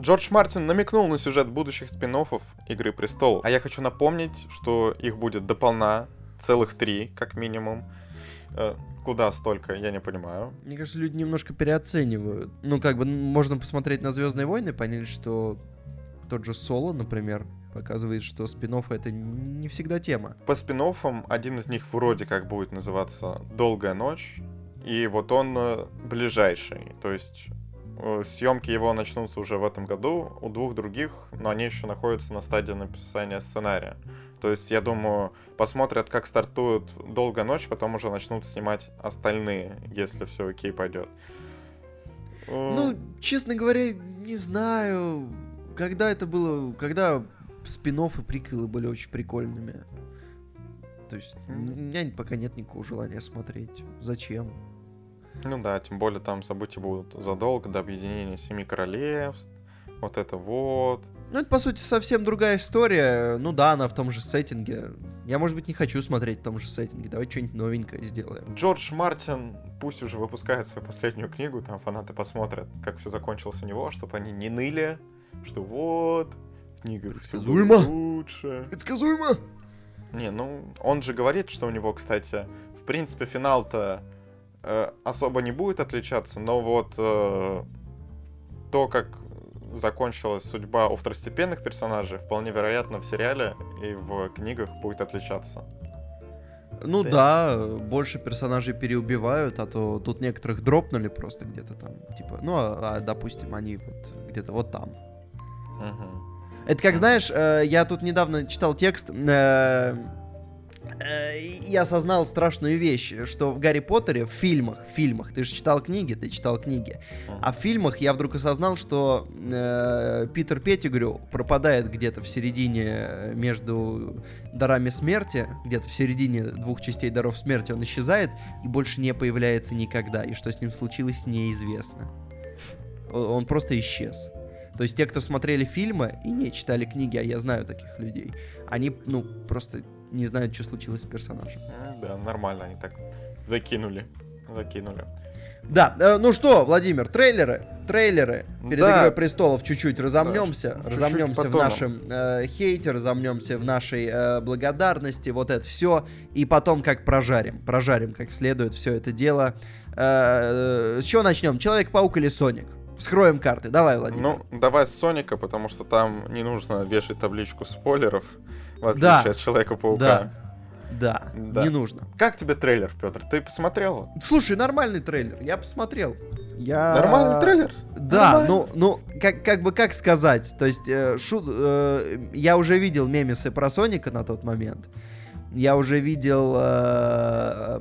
Джордж Мартин намекнул на сюжет будущих спин Игры Престолов. А я хочу напомнить, что их будет дополна, целых три, как минимум. Э, куда столько, я не понимаю. Мне кажется, люди немножко переоценивают. Ну, как бы, можно посмотреть на Звездные войны, понять, что тот же Соло, например, показывает, что спин это не всегда тема. По спин один из них вроде как будет называться «Долгая ночь», и вот он э, ближайший. То есть съемки его начнутся уже в этом году, у двух других, но они еще находятся на стадии написания сценария. То есть, я думаю, посмотрят, как стартует «Долгая ночь», потом уже начнут снимать остальные, если все окей пойдет. Э, ну, честно говоря, не знаю, когда это было, когда спин и приквелы были очень прикольными. То есть, у меня пока нет никакого желания смотреть. Зачем? Ну да, тем более там события будут задолго до объединения Семи Королевств. Вот это вот. Ну, это, по сути, совсем другая история. Ну да, она в том же сеттинге. Я, может быть, не хочу смотреть в том же сеттинге. Давай что-нибудь новенькое сделаем. Джордж Мартин пусть уже выпускает свою последнюю книгу, там фанаты посмотрят, как все закончилось у него, чтобы они не ныли, что вот, книга Предсказуемо. лучше. Предсказуемо. Не, ну, он же говорит, что у него, кстати, в принципе, финал-то Э, особо не будет отличаться, но вот э, то, как закончилась судьба у второстепенных персонажей, вполне вероятно в сериале и в книгах будет отличаться. Ну да. да, больше персонажей переубивают, а то тут некоторых дропнули просто где-то там, типа, ну, а, а допустим, они вот где-то вот там. Угу. Это как, знаешь, э, я тут недавно читал текст, Э, я осознал страшную вещь, что в Гарри Поттере, в фильмах, в фильмах, ты же читал книги, ты читал книги, а в фильмах я вдруг осознал, что э, Питер Петтигрю пропадает где-то в середине э, между дарами смерти, где-то в середине двух частей даров смерти он исчезает и больше не появляется никогда, и что с ним случилось, неизвестно. Он просто исчез. То есть те, кто смотрели фильмы и не читали книги, а я знаю таких людей, они, ну, просто не знают, что случилось с персонажем. Да, нормально, они так закинули. Закинули. Да, э, ну что, Владимир, трейлеры, трейлеры перед да. Игрой Престолов чуть-чуть разомнемся, да, разомнемся чуть-чуть в нашем э, хейте, разомнемся в нашей э, благодарности, вот это все, и потом как прожарим, прожарим как следует все это дело. Э, э, с чего начнем? Человек-паук или Соник? Вскроем карты. Давай, Владимир. Ну, давай с Соника, потому что там не нужно вешать табличку спойлеров в отличие да. от Человека-паука. Да. Да, Да. не нужно. Как тебе трейлер, Петр? Ты посмотрел? Слушай, нормальный трейлер, я посмотрел. Я... Нормальный трейлер? Да, Нормально. ну, ну, как, как бы, как сказать, то есть, э, шу- э, я уже видел мемесы про Соника на тот момент, я уже видел, э,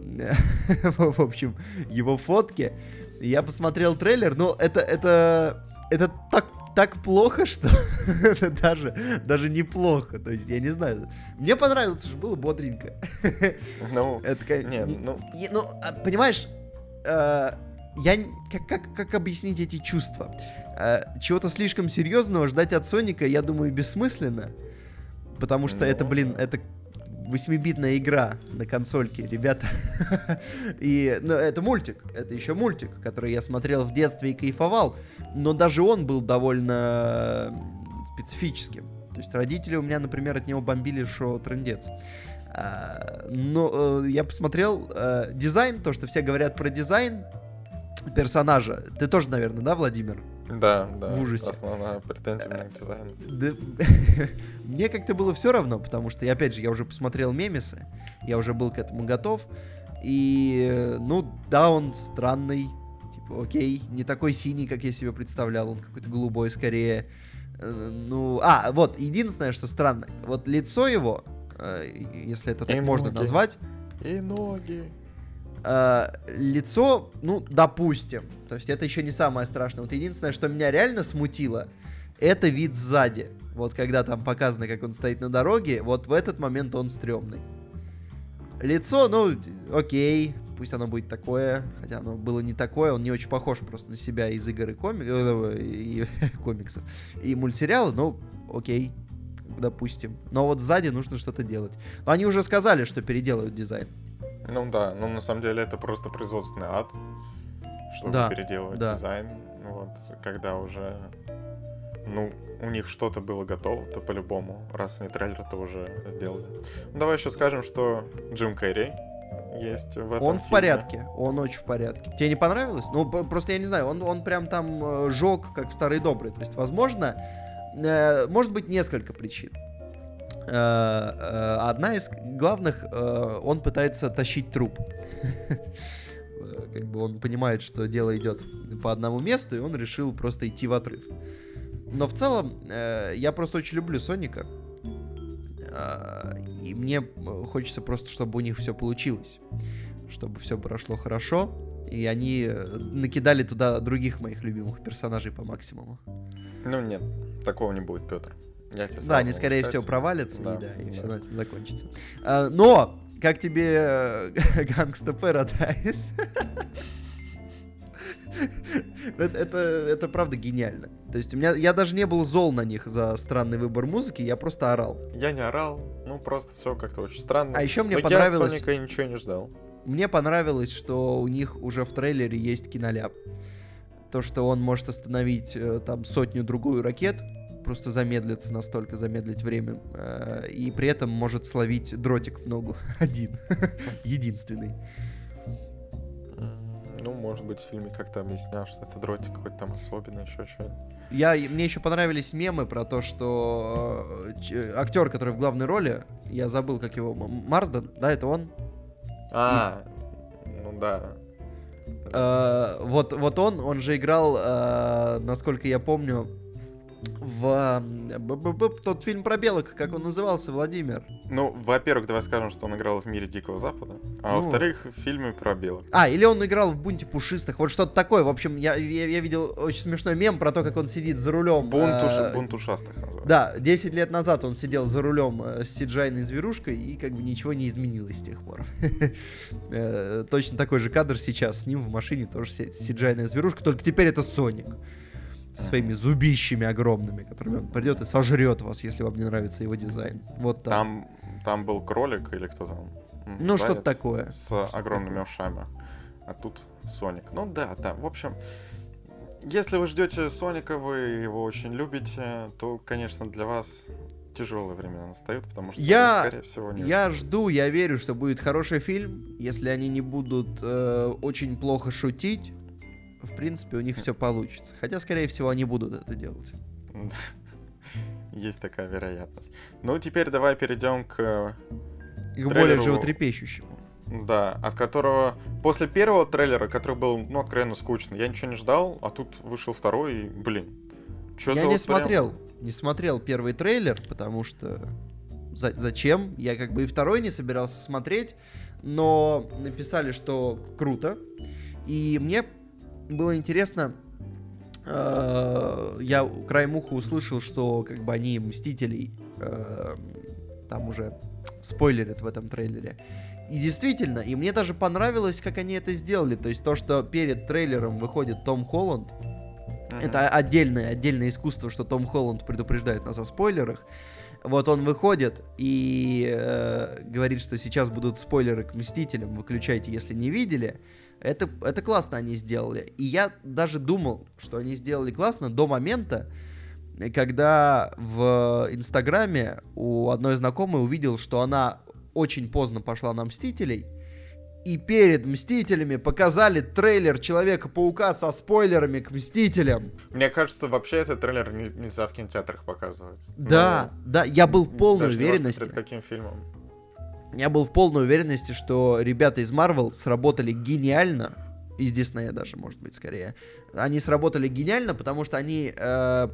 в общем, его фотки, я посмотрел трейлер, но это, это, это так, так плохо, что это даже, даже неплохо, то есть, я не знаю, мне понравилось, что было бодренько. Ну, Это, ка- не, не- ну, и, ну, а, понимаешь, э, я как, как, как объяснить эти чувства? Э, чего-то слишком серьезного ждать от Соника, я думаю, бессмысленно. Потому что Ну, это, блин, это 8-битная игра на консольке, ребята. И, ну, это мультик, это еще мультик, который я смотрел в детстве и кайфовал. Но даже он был довольно специфическим. То есть родители у меня, например, от него бомбили, что трендец. А, Но э, я посмотрел э, дизайн, то, что все говорят про дизайн персонажа. Ты тоже, наверное, да, Владимир? Да, да. В ужасе. Основная претензия меня к дизайну. Да, Мне как-то было все равно, потому что, опять же, я уже посмотрел мемесы, я уже был к этому готов. И, э, ну, да, он странный, типа, окей, не такой синий, как я себе представлял, он какой-то голубой скорее. Э, Ну, а, вот, единственное, что странно, вот лицо его, э, если это так И можно ноги. назвать, И ноги. Э, лицо, ну, допустим. То есть это еще не самое страшное. Вот единственное, что меня реально смутило, это вид сзади. Вот когда там показано, как он стоит на дороге, вот в этот момент он стрёмный. Лицо, ну, окей, пусть оно будет такое, хотя оно было не такое, он не очень похож просто на себя из игр и, коми- э, и комиксов, и мультсериала, ну, окей, допустим. Но вот сзади нужно что-то делать. Но они уже сказали, что переделают дизайн. Ну да, ну на самом деле это просто производственный ад, чтобы Да, переделывать да. дизайн. Вот, когда уже, ну, у них что-то было готово, то по-любому, раз они трейлер-то уже сделали. Ну, давай еще скажем, что Джим Керри есть в этом Он в фильме. порядке, он очень в порядке. Тебе не понравилось? Ну, просто я не знаю, он, он прям там э, жег, как старый добрый. То есть, возможно, э, может быть несколько причин. Э, э, одна из главных, э, он пытается тащить труп. Как бы он понимает, что дело идет по одному месту, и он решил просто идти в отрыв. Но в целом, я просто очень люблю Соника. И мне хочется просто, чтобы у них все получилось. Чтобы все прошло хорошо. И они накидали туда других моих любимых персонажей по максимуму. Ну нет, такого не будет, Петр. Я тебе Да, они, скорее всего, провалятся, Да, и, да, и да. все на этом закончится. А, Но, как тебе э, Gangsta Paradise? это, это, это правда гениально. То есть у меня я даже не был зол на них за странный выбор музыки, я просто орал. Я не орал, ну просто все как-то очень странно. А еще мне Но понравилось- Я от Соника ничего не ждал. Мне понравилось, что у них уже в трейлере есть киноляп. То, что он может остановить э, там сотню-другую ракет, просто замедлиться настолько, замедлить время, э, и при этом может словить дротик в ногу один, единственный. Ну, может быть, в фильме как-то объяснял, что это дротик какой-то там особенный, еще что-то. Я, и мне еще понравились мемы про то, что э, актер, который в главной роли, я забыл, как его, Марсден, да, это он? А, ну да. Э, вот, вот он, он же играл, э, насколько я помню, в тот фильм про белок, как он назывался, Владимир. Ну, во-первых, давай скажем, что он играл в мире Дикого Запада, а Ну. во-вторых, в фильме про белок. А, или он играл в бунте пушистых, вот что-то такое. В общем, я, я, я видел очень смешной мем про то, как он сидит за рулем. Бунт, э, бунт ушастых называется. Да, 10 лет назад он сидел за рулем э, с сиджайной зверушкой, и как бы ничего не изменилось с тех пор. Э, Точно такой же кадр сейчас с ним в машине, тоже си- сиджайная зверушка, только теперь это Соник. Со своими зубищами огромными, которыми он придет и сожрет вас, если вам не нравится его дизайн. Вот так. Там, там был кролик или кто там? Ну, что-то такое. С огромными ушами. А тут Соник. Ну да, да. В общем, если вы ждете Соника, вы его очень любите, то, конечно, для вас тяжелые времена настают, потому что, Я- скорее всего, не Я жду, я верю, что будет хороший фильм. Если они не будут э, очень плохо шутить, в принципе, у них все получится. Хотя, скорее всего, они будут это делать. Есть такая вероятность. Ну, теперь давай перейдем к к более животрепещущему. Да, от которого после первого трейлера, который был, ну, откровенно скучный, я ничего не ждал, а тут вышел второй, и, блин, что Я не вот смотрел, прям... не смотрел первый трейлер, потому что за зачем? Я как бы и второй не собирался смотреть, но написали, что круто, и мне было интересно, э, я краем уха услышал, что как бы они Мстителей э, там уже спойлерят в этом трейлере. И действительно, и мне даже понравилось, как они это сделали. То есть то, что перед трейлером выходит Том Холланд, uh-huh. это отдельное, отдельное искусство, что Том Холланд предупреждает нас о спойлерах. Вот он выходит и э, говорит, что сейчас будут спойлеры к Мстителям, выключайте, если не видели. Это, это классно они сделали. И я даже думал, что они сделали классно до момента, когда в Инстаграме у одной знакомой увидел, что она очень поздно пошла на Мстителей, и перед Мстителями показали трейлер Человека-паука со спойлерами к Мстителям. Мне кажется, вообще этот трейлер нельзя в кинотеатрах показывать. Да, Но... да, я был в полной уверенности. перед каким фильмом? Я был в полной уверенности, что ребята из Marvel сработали гениально, из Диснея даже, может быть, скорее. Они сработали гениально, потому что они э,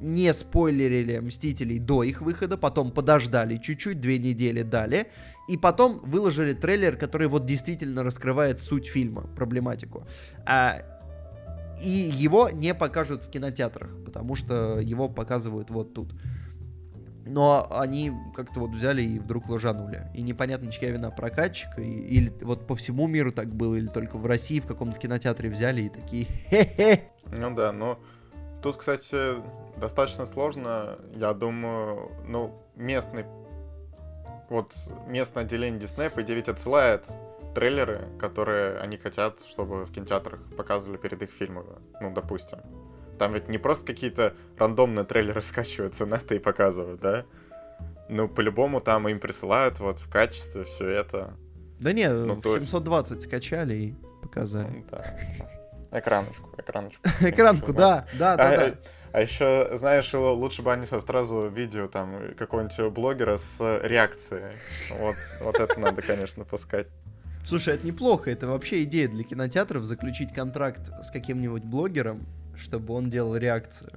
не спойлерили Мстителей до их выхода, потом подождали чуть-чуть, две недели дали, и потом выложили трейлер, который вот действительно раскрывает суть фильма, проблематику. А, и его не покажут в кинотеатрах, потому что его показывают вот тут. Но они как-то вот взяли и вдруг ложанули. И непонятно, чья вина прокатчика. И, или вот по всему миру так было, или только в России в каком-то кинотеатре взяли и такие хе-хе. Ну да, но тут, кстати, достаточно сложно, я думаю, ну, местный, вот местное отделение Disney, по идее, ведь отсылает трейлеры, которые они хотят, чтобы в кинотеатрах показывали перед их фильмами, ну, допустим. Там ведь не просто какие-то рандомные трейлеры скачиваются на это и показывают, да? Ну, по-любому там им присылают вот в качестве все это. Да не, ну, 720 то... скачали и показали. Ну, да. Экраночку, экраночку. Экранку, да, да, да, да. А еще, знаешь, лучше бы они сразу видео там какого-нибудь блогера с реакцией. Вот, вот это надо, конечно, пускать. Слушай, это неплохо. Это вообще идея для кинотеатров заключить контракт с каким-нибудь блогером, чтобы он делал реакцию.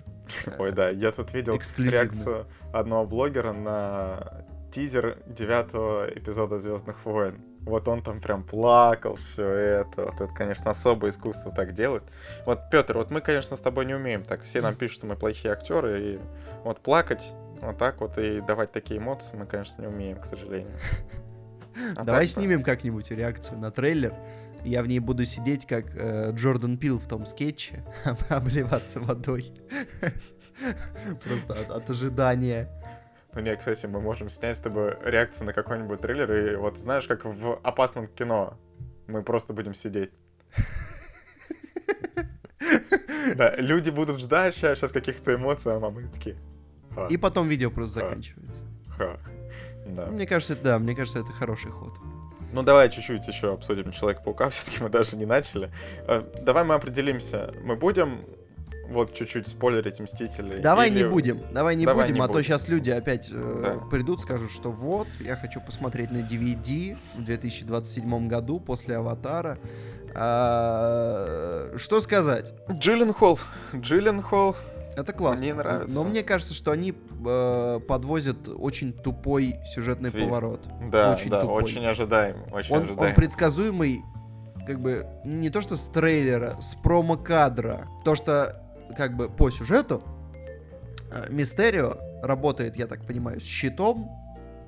Ой, да, я тут видел реакцию одного блогера на тизер девятого эпизода Звездных войн. Вот он там прям плакал, все это. Вот это, конечно, особое искусство так делать. Вот, Петр, вот мы, конечно, с тобой не умеем так. Все нам пишут, что мы плохие актеры, и вот плакать вот так вот и давать такие эмоции мы, конечно, не умеем, к сожалению. А Давай так, снимем да. как-нибудь реакцию на трейлер. Я в ней буду сидеть, как э, Джордан Пил в том скетче, обливаться водой. Просто от, от ожидания. Ну не, кстати, мы можем снять с тобой реакцию на какой-нибудь трейлер, и вот знаешь, как в опасном кино, мы просто будем сидеть. Да, люди будут ждать сейчас, каких-то эмоций, а мамы такие. И потом видео просто заканчивается. Мне кажется, да, мне кажется, это хороший ход. Ну, давай чуть-чуть еще обсудим Человека-паука, все-таки мы даже не начали. Э, давай мы определимся, мы будем вот чуть-чуть спойлерить Мстителей. Давай или... не будем, давай не давай будем, не а будем. то сейчас люди опять э, да. придут, скажут, что вот, я хочу посмотреть на DVD в 2027 году после Аватара. А, что сказать? Джиллен Холл. Джиллен Холл. Это классно. Мне нравится. Но мне кажется, что они э, подвозят очень тупой сюжетный Твист. поворот. Да, очень да, тупой. очень ожидаем. Очень он, ожидаем. он предсказуемый как бы не то что с трейлера, с промо-кадра. То, что как бы по сюжету э, Мистерио работает, я так понимаю, с щитом,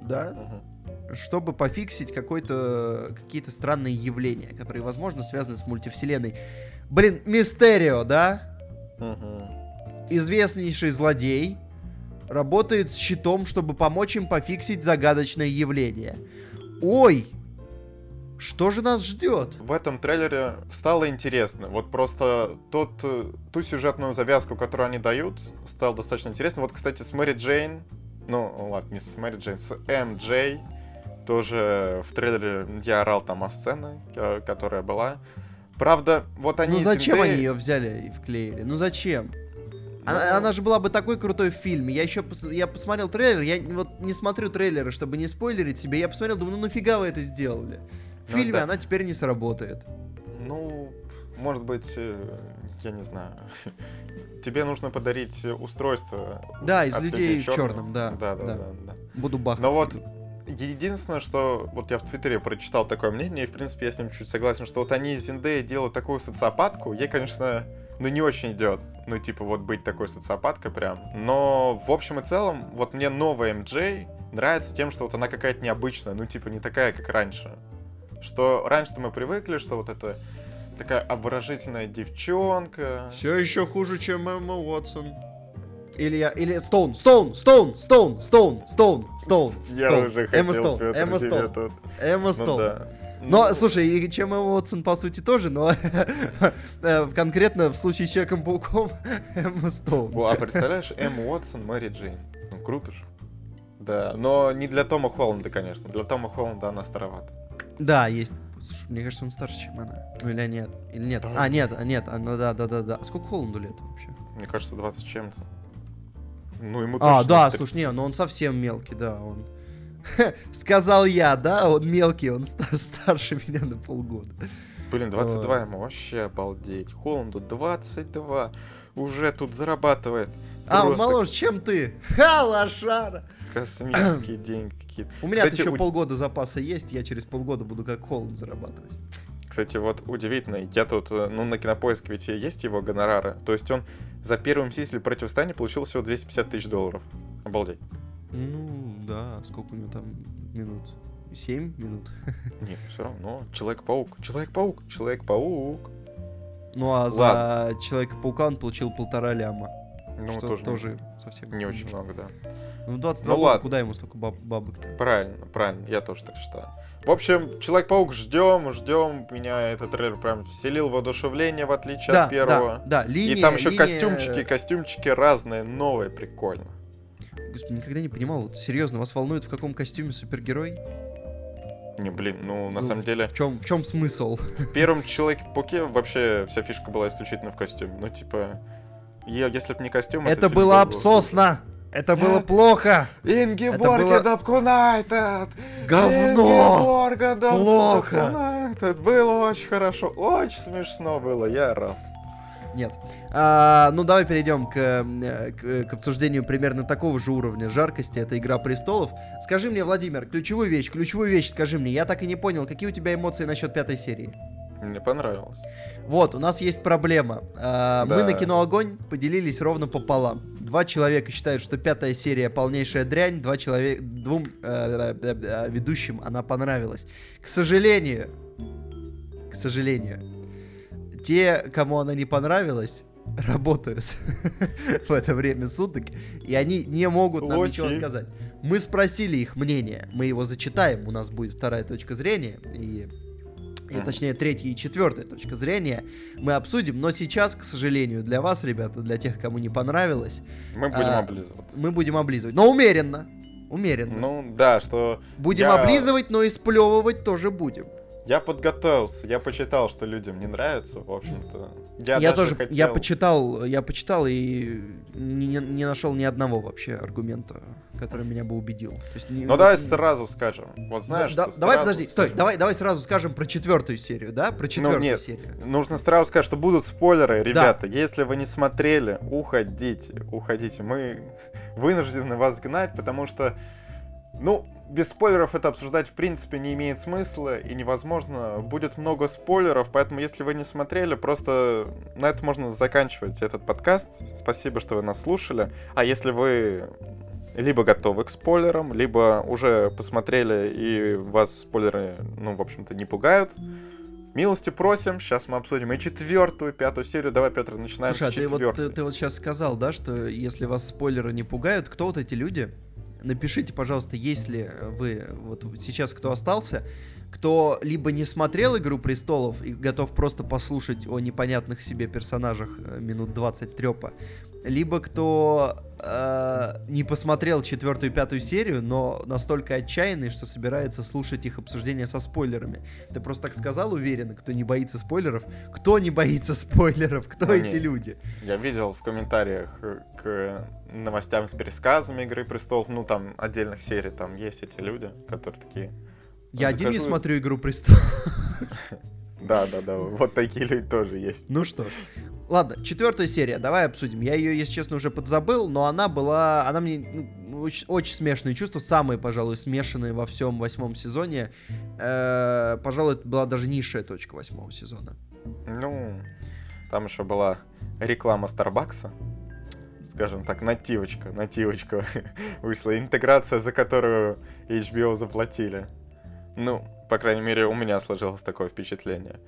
да, угу. чтобы пофиксить какой-то какие-то странные явления, которые, возможно, связаны с мультивселенной. Блин, Мистерио, да? Угу. Известнейший злодей работает с щитом, чтобы помочь им пофиксить загадочное явление. Ой, что же нас ждет? В этом трейлере стало интересно. Вот просто тот, э, ту сюжетную завязку, которую они дают, стало достаточно интересно. Вот, кстати, с Мэри Джейн, ну, ладно, не с Мэри Джейн, с М. Джей, тоже в трейлере я орал там о сцене, э, которая была. Правда, вот они... Ну зачем Зендея... они ее взяли и вклеили? Ну зачем? Она, Ну. она же была бы такой крутой в фильме. Я еще пос- я посмотрел трейлер, я вот не смотрю трейлеры, чтобы не спойлерить себе. Я посмотрел, думаю, ну нафига вы это сделали? В Ну фильме да. она теперь не сработает. Ну, может быть, э, я не знаю. Тебе нужно подарить устройство. Да, из от людей в черном, да. Да, да, да. да, да. Буду бахать. Но вот единственное, что вот я в Твиттере прочитал такое мнение, и в принципе я с ним чуть согласен, что вот они Зиндея делают такую социопатку, ей, конечно, ну не очень идет. Ну, типа, вот быть такой социопаткой прям. Но в общем и целом, вот мне новая МД нравится тем, что вот она какая-то необычная, ну, типа, не такая, как раньше. Что раньше-то мы привыкли, что вот это такая обворожительная девчонка. Все еще хуже, чем Эмма Уотсон. Или я, или Стоун, Стоун, Стоун, Стоун, Стоун, Стоун, Стоун. Я уже хотел, Эмма Стоун, Эмма тебе Стоун. Эмма Ну Стоун. Но, Ну, слушай, и чем Эмма Уотсон, по сути, тоже, но э, конкретно в случае с Человеком-пауком Эмма Стоун. А представляешь, Эмма Уотсон, Мэри Джейн. Ну, круто же. Да, но не для Тома Холланда, конечно. Для Тома Холланда она старовата. Да, есть. Слушай, мне кажется, он старше, чем она. Ну или нет? Или нет? Да. А, нет, а, нет, она, да, да, да, да. А Сколько Холланду лет вообще? Мне кажется, 20 с чем-то. Ну, ему А, да, 30. слушай, не, но он совсем мелкий, да, он... Сказал я, да, он мелкий, он ста- старше меня на полгода. Блин, 22 ему вообще обалдеть. Холланду 22. Уже тут зарабатывает. А, он моложе, чем ты? Ха, лошара! Космические деньги какие-то. У меня Кстати, еще у- полгода запаса есть, я через полгода буду как Холланд зарабатывать. Кстати, вот удивительно, я тут, э, ну, на кинопоиске ведь есть его гонорары. То есть он за первый Мститель противостояние получил всего 250 тысяч долларов. Обалдеть. Ну, да, сколько у него там минут? Семь минут? Не, все равно. Человек-паук. Человек-паук. Человек-паук. Ну, а за Человека-паука он получил полтора ляма. Ну, что тоже, тоже, совсем не очень немножко. много, да. Ну, в 22 Ну, года ладно. куда ему столько баб- бабок-то? Правильно, правильно, я тоже так считаю. В общем, Человек-паук ждем, ждем. Меня этот трейлер прям вселил воодушевление, в отличие Да, от первого. да, да, линия, И там еще линия- костюмчики, костюмчики разные, новые, прикольно. Господи, никогда не понимал, вот серьезно, вас волнует, в каком костюме супергерой? Не, блин, ну на Ну, самом деле, В чем, в чем смысл? в первом Человеке-пауке вообще вся фишка была исключительно в костюме. Ну, типа, если бы не костюм... Это фильм было был бы абсосно! Это было Нет. плохо! Ингеборге было- Дапкунайтед! Говно! Ингеборга Плохо! Дапкунайтед! Было очень хорошо, очень смешно было, я рад. Нет. А, ну, давай перейдем к, э, к, к обсуждению примерно такого же уровня жаркости. Это «Игра престолов». Скажи мне, Владимир, ключевую вещь, ключевую вещь скажи мне. Я так и не понял, какие у тебя эмоции насчет пятой серии? Мне понравилось. Вот, у нас есть проблема. А, Мы Да. на кино Огонь поделились ровно пополам. Два человека считают, что пятая серия полнейшая дрянь, два человека, двум э, э, э, ведущим она понравилась. К сожалению, к сожалению, те, кому она не понравилась, работают в это время суток, и они не могут нам ничего сказать. Мы спросили их мнение, мы его зачитаем, у нас будет вторая точка зрения, и, и, точнее третья и четвертая точка зрения мы обсудим, но сейчас, к сожалению, для вас, ребята, для тех, кому не понравилось, Мы будем А, облизываться. мы будем облизывать, но умеренно, умеренно. Ну, да, что будем я- облизывать, но и сплевывать тоже будем. Я подготовился, я почитал, что людям не нравится, в общем-то. Я, Я, тоже, хотел... я почитал, я почитал и не, не нашел ни одного вообще аргумента, который меня бы убедил. То есть, не- Ну, давай сразу скажем. Вот знаешь, Да- что давай, подожди, стой, скажем. давай, давай сразу скажем про четвертую серию, да? Про четвертую Ну, нет. серию. Нужно сразу сказать, что будут спойлеры, ребята. Если вы не смотрели, уходите, уходите. Мы вынуждены вас гнать, потому что, ну, без спойлеров это обсуждать в принципе не имеет смысла и невозможно. Будет много спойлеров, поэтому если вы не смотрели, просто на это можно заканчивать этот подкаст. Спасибо, что вы нас слушали. А если вы либо готовы к спойлерам, либо уже посмотрели и вас спойлеры, ну, в общем-то, не пугают, Милости просим, сейчас мы обсудим и четвертую, пятую серию. Давай, Петр, начинаем Слушай, а с ты вот, четвертой. ты, ты вот сейчас сказал, да, что если вас спойлеры не пугают, кто вот эти люди? Напишите, пожалуйста, если вы, вот сейчас кто остался, кто либо не смотрел «Игру престолов» и готов просто послушать о непонятных себе персонажах э, минут 20 трепа, либо кто э, не посмотрел четвертую и пятую серию, но настолько отчаянный, что собирается слушать их обсуждение со спойлерами. Ты просто так сказал уверенно, кто не боится спойлеров. Кто не боится спойлеров? Кто Ну, эти не. люди? Я видел в комментариях э, к новостям с пересказами Игры Престолов, ну там отдельных серий, там есть эти люди, которые такие. Я один не смотрю Игру престолов. Да, да, да, вот такие люди тоже есть. Ну что ж. Ладно, четвертая серия, давай обсудим. Я ее, если честно, уже подзабыл, но она была... Она мне ну, очень, очень смешные чувства, самые, пожалуй, смешанные во всем восьмом сезоне. Э, пожалуй, это была даже низшая точка восьмого сезона. Ну, там еще была реклама Старбакса. Скажем так, нативочка, нативочка вышла. Интеграция, за которую HBO заплатили. Ну, по крайней мере, у меня сложилось такое впечатление.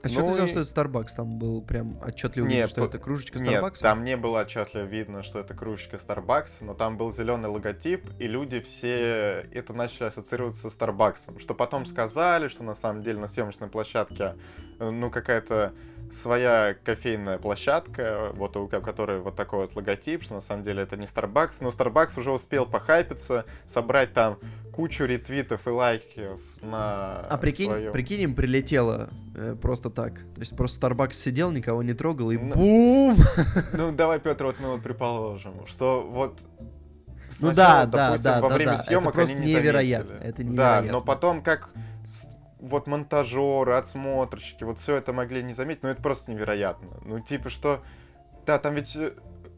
А что Ну ты взял, и- что это Starbucks? Там был прям отчетливо видно, что по- это кружечка Нет, Starbucks? там не было отчетливо видно, что это кружечка Starbucks, но там был зеленый логотип, и люди все это начали ассоциировать со Starbucks. Что потом сказали, что на самом деле на съемочной площадке, э, ну, какая-то своя кофейная площадка, вот у ко- которой вот такой вот логотип, что на самом деле это не Starbucks, но Starbucks уже успел похайпиться, собрать там кучу ретвитов и лайков на А прикинь, своем- прикинь, им прилетело э, просто так. То есть просто Starbucks сидел, никого не трогал, и Ну, бум! Ну, давай, Петр, вот мы вот предположим, что вот Ну сначала, да, да, допустим, да, во да, время да. Это съемок просто они не невероятно, заметили. это Да, невероятно. но потом как вот монтажеры, отсмотрщики, вот все это могли не заметить, ну это просто невероятно. Ну типа что, да, там ведь э,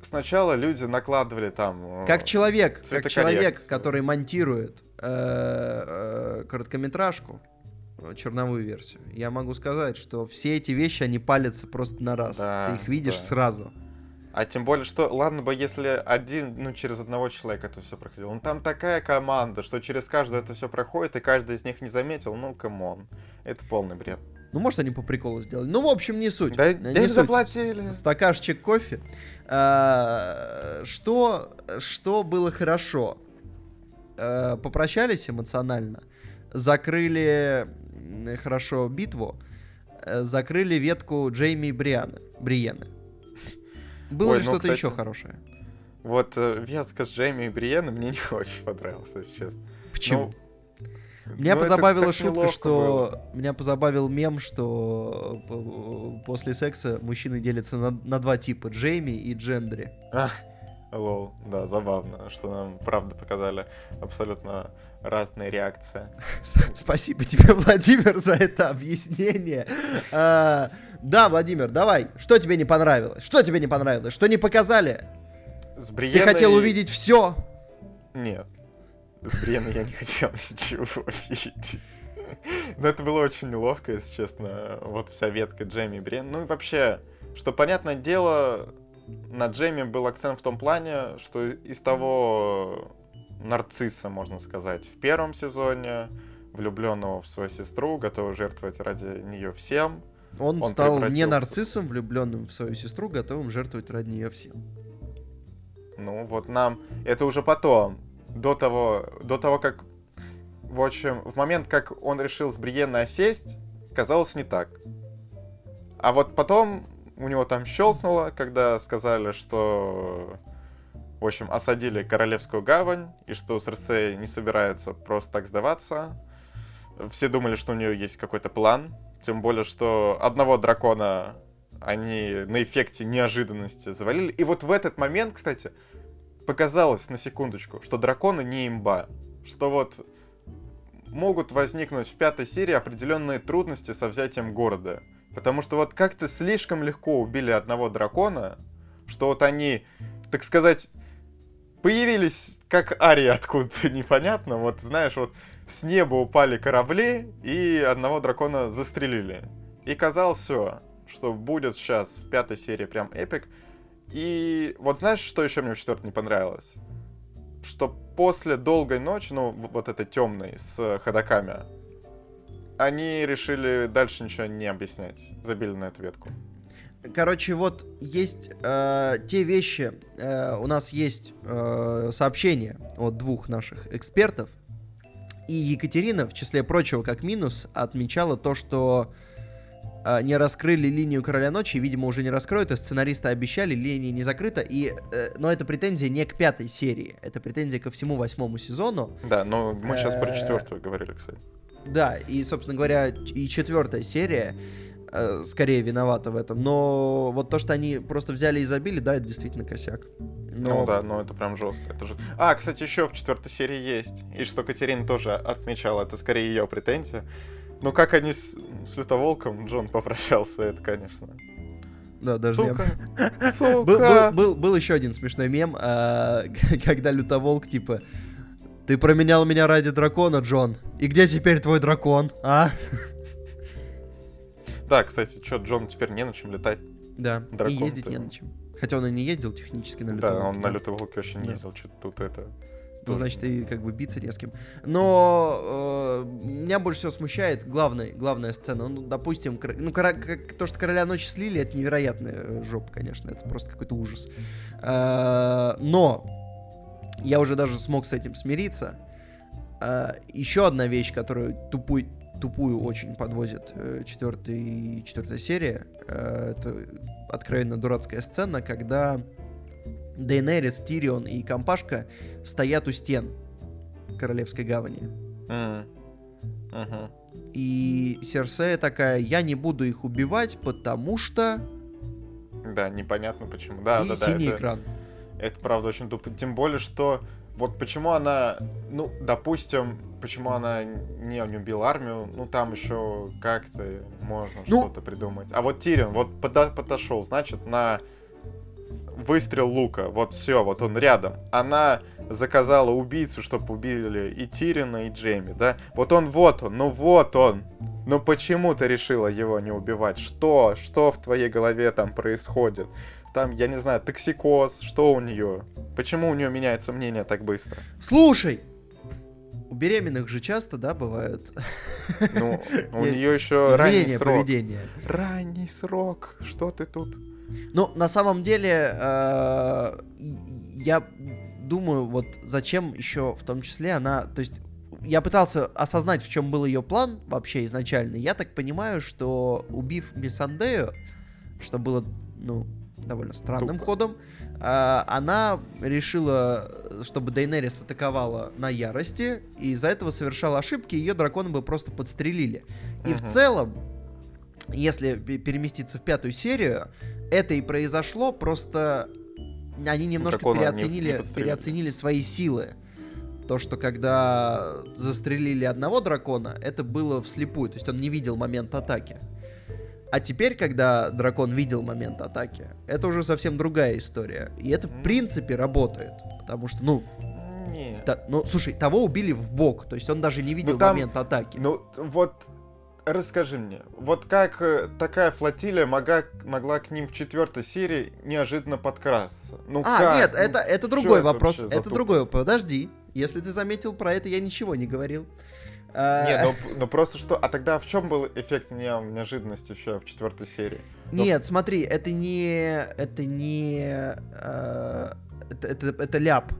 сначала люди накладывали там... э, Как человек, как человек, который монтирует короткометражку, э, черновую версию, я могу сказать, что все эти вещи, они палятся просто на раз. Да, Ты их видишь да. сразу. А тем более, что, ладно бы, если один, ну, через одного человека это все проходило. Ну, там такая команда, что через каждого это все проходит, и каждый из них не заметил, ну, come on. Это полный бред. Ну, может, они по приколу сделали. Ну, в общем, не суть. Да- Э, не суть. заплатили. Стакашечек кофе. А, Что, что было хорошо? Э, Попрощались эмоционально, закрыли хорошо битву, э, закрыли ветку Джейми и Брианы, Бриены. Было Ой, ли ну, что-то кстати, еще хорошее? Вот э, ветка с Джейми и Бриеном мне не очень понравилась, если честно. Почему? Ну, Меня ну, позабавила шутка, что... было. Меня позабавил мем, что п- после секса мужчины делятся на, на два типа. Джейми и Джендри. А, лол, да, забавно, что нам правда показали абсолютно разные реакции. Сп- Спасибо тебе, Владимир, за это объяснение. А, Да, Владимир, давай. Что тебе не понравилось? Что тебе не понравилось? Что не показали? С Ты Бриеной... хотел увидеть все. Нет. С Бриеной я не хотел ничего видеть. Но это было очень неловко, если честно. Вот вся ветка Джейми и Бриен. Ну и вообще, что понятное дело, на Джейми был акцент в том плане, что из того нарцисса, можно сказать, в первом сезоне, влюбленного в свою сестру, готового жертвовать ради нее всем. Он, Он стал не превратился. нарциссом, влюбленным в свою сестру, готовым жертвовать ради нее всем. Ну, вот нам... Это уже потом. До того, до того как... В общем, в момент, как он решил с Бриенной осесть, казалось не так. А вот потом у него там щелкнуло, когда сказали, что... В общем, осадили Королевскую гавань, и что Серсей не собирается просто так сдаваться. Все думали, что у нее есть какой-то план. Тем более, что одного дракона они на эффекте неожиданности завалили. И вот в этот момент, кстати, показалось на секундочку, что драконы не имба. Что вот могут возникнуть в пятой серии определенные трудности со взятием города. Потому что вот как-то слишком легко убили одного дракона, что вот они, так сказать, появились как Ари откуда-то непонятно. Вот знаешь, вот с неба упали корабли и одного дракона застрелили. И казалось все, что будет сейчас в пятой серии прям эпик. И вот знаешь, что еще мне в четвертой не понравилось? Что после долгой ночи, ну, вот этой темной, с ходаками, они решили дальше ничего не объяснять. Забили на эту ветку. Короче, вот есть э, те вещи, э, у нас есть э, сообщения от двух наших экспертов, и Екатерина, в числе прочего, как минус, отмечала то, что э, не раскрыли линию Короля Ночи, и, видимо, уже не раскроют, и сценаристы обещали, линия не закрыта, и, э, но это претензия не к пятой серии, это претензия ко всему восьмому сезону. Да, но мы сейчас про Э, четвертую говорили, кстати. Да, и, собственно говоря, и четвертая серия э, скорее виновата в этом, но вот то, что они просто взяли и забили, да, это действительно косяк. Но... Ну да, ну это прям жестко. Это же... А, кстати, еще в четвертой серии есть. И что Катерина тоже отмечала, это скорее ее претензия. Ну как они с, с Лютоволком, Джон попрощался, это, конечно. Да, даже я- Сука! Был, был, Сука! был, был еще один смешной мем, а, когда Лютоволк, типа, ты променял меня ради дракона, Джон. И где теперь твой дракон, а? Да, кстати, что, Джон теперь не на чем летать. Да, и Дракон ездить ты. не на чем. Хотя он и не ездил технически на Да, Лютоволке. он на Лютоволке вообще не Да. ездил, что-то тут это... Ну, значит, и как бы биться не с кем. Но э, меня больше всего смущает главный, главная сцена. Ну, допустим, кор- ну, кора- как- то, что короля ночи слили, это невероятная э, жопа, конечно. Это просто какой-то ужас. Э, но я уже даже смог с этим смириться. Э, еще одна вещь, которую тупую, тупую очень подвозит э, четвертый, четвертая серия, э, это откровенно дурацкая сцена, когда Дейнерис, Тирион и компашка стоят у стен Королевской гавани. Мгм. И Серсея такая, я не буду их убивать, потому что... Да, непонятно почему. Да, и да, да. синий это- экран. Это правда очень тупо. Тем более, что вот почему она, ну, допустим, почему она не, не убила армию, ну, там еще как-то можно Ну- что-то придумать. А вот Тирион, вот пода- подошел, значит, на выстрел лука, вот все, вот он рядом. Она заказала убийцу, чтобы убили и Тирина, и Джейми, да? Вот он, вот он, ну вот он. Ну почему ты решила его не убивать? Что? Что в твоей голове там происходит? Там, я не знаю, токсикоз, что у нее? Почему у нее меняется мнение так быстро? Слушай! У беременных же часто, да, бывают Ну, у нее еще ранний срок. поведения. Ранний срок. Что ты тут? Ну, на самом деле, э, я думаю, вот зачем еще в том числе она, то есть я пытался осознать, в чем был ее план вообще изначально. Я так понимаю, что убив Миссандею, что было, ну, довольно странным Тупо. ходом, э, она решила, чтобы Дейнерис атаковала на ярости, и из-за этого совершала ошибки, ее драконы бы просто подстрелили. И в Мгм. целом, если пе- переместиться в пятую серию, это и произошло, просто они немножко Дракона не- не переоценили, подстрелили. переоценили свои силы. То, что когда застрелили одного дракона, это было вслепую, то есть он не видел момент атаки. А теперь, когда дракон видел момент атаки, это уже совсем другая история. И это, в принципе, работает. Потому что, ну, Нет. та- ну, слушай, того убили в бок, то есть он даже не видел там- момент атаки. Ну, вот расскажи мне, вот как э, такая флотилия могла, могла к ним в четвертой серии неожиданно подкрасться? Ну А, как? нет, Ну, это, это чё другой это вопрос. за Это другой. тупость? Подожди. Если ты заметил про это, я ничего не говорил. А, Не, ну, ну просто что, а тогда в чем был эффект не- неожиданности еще в четвертой серии? ну- Нет, смотри, это не... Это не... э, это, это, это ляп.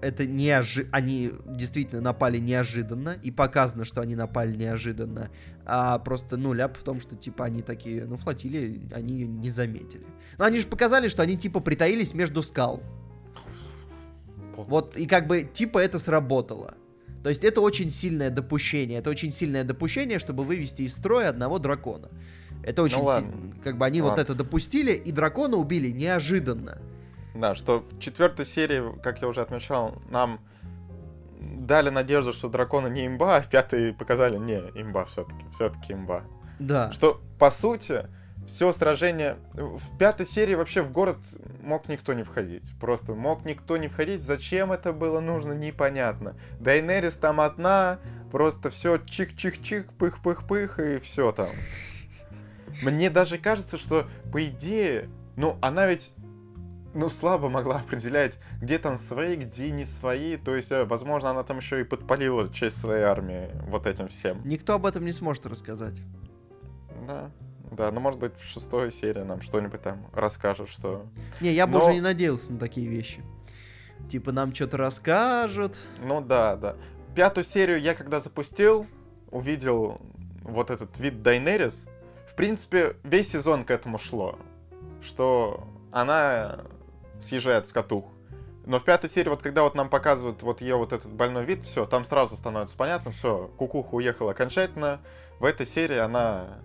Это неожи... Они действительно напали неожиданно, и показано, что они напали неожиданно. А просто, ну, ляп в том, что, типа, они такие, ну, флотилии, они ее не заметили. Но они же показали, что они, типа, притаились между скал. Вот, и как бы, типа, это сработало. То есть это очень сильное допущение. Это очень сильное допущение, чтобы вывести из строя одного дракона. Это очень Ну ладно. сильно. Как бы они вот Ладно. это допустили, и дракона убили неожиданно. Да, что в четвертой серии, как я уже отмечал, нам дали надежду, что драконы не имба, а в пятой показали, не, имба все-таки, все-таки имба. Да. Что, по сути, все сражение... В пятой серии вообще в город мог никто не входить. Просто мог никто не входить. Зачем это было нужно, непонятно. Дайнерис там одна, просто все чих-чих-чих, пых-пых-пых, и все там. Мне даже кажется, что, по идее, ну, она ведь ну, слабо могла определять, где там свои, где не свои. То есть, э, возможно, она там еще и подпалила часть своей армии вот этим всем. Никто об этом не сможет рассказать. Да, да, ну может быть в шестой серии нам что-нибудь там расскажут, что... Не, я Но- уже не надеялся на такие вещи. Типа нам что-то расскажут. Ну да, да. Пятую серию я когда запустил, увидел вот этот вид Дайнерис. в принципе, весь сезон к этому шло, что она съезжает с катух. Но в пятой серии, вот когда вот нам показывают вот ее вот этот больной вид, все, там сразу становится понятно, все, кукуха уехала окончательно. В этой серии она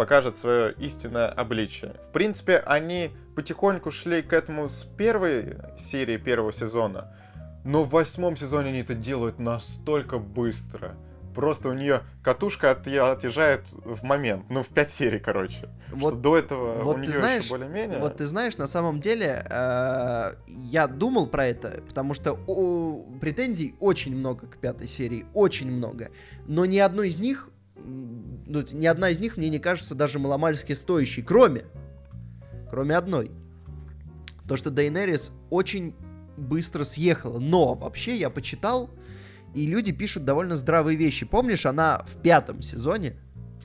покажет свое истинное обличие. В принципе, они потихоньку шли к этому с первой серии первого сезона, но в восьмом сезоне они это делают настолько быстро. Просто у нее катушка от, отъезжает в момент, ну в пять серий, короче. Вот, что до этого вот у нее знаешь, еще более-менее. Вот ты знаешь, на самом деле э, я думал про это, потому что о, претензий очень много к пятой серии, очень много, но ни одной из них, ну, ни одна из них мне не кажется даже маломальски стоящей, кроме, кроме одной, то что Дейнерис очень быстро съехала, но вообще я почитал и люди пишут довольно здравые вещи. Помнишь, она в пятом сезоне,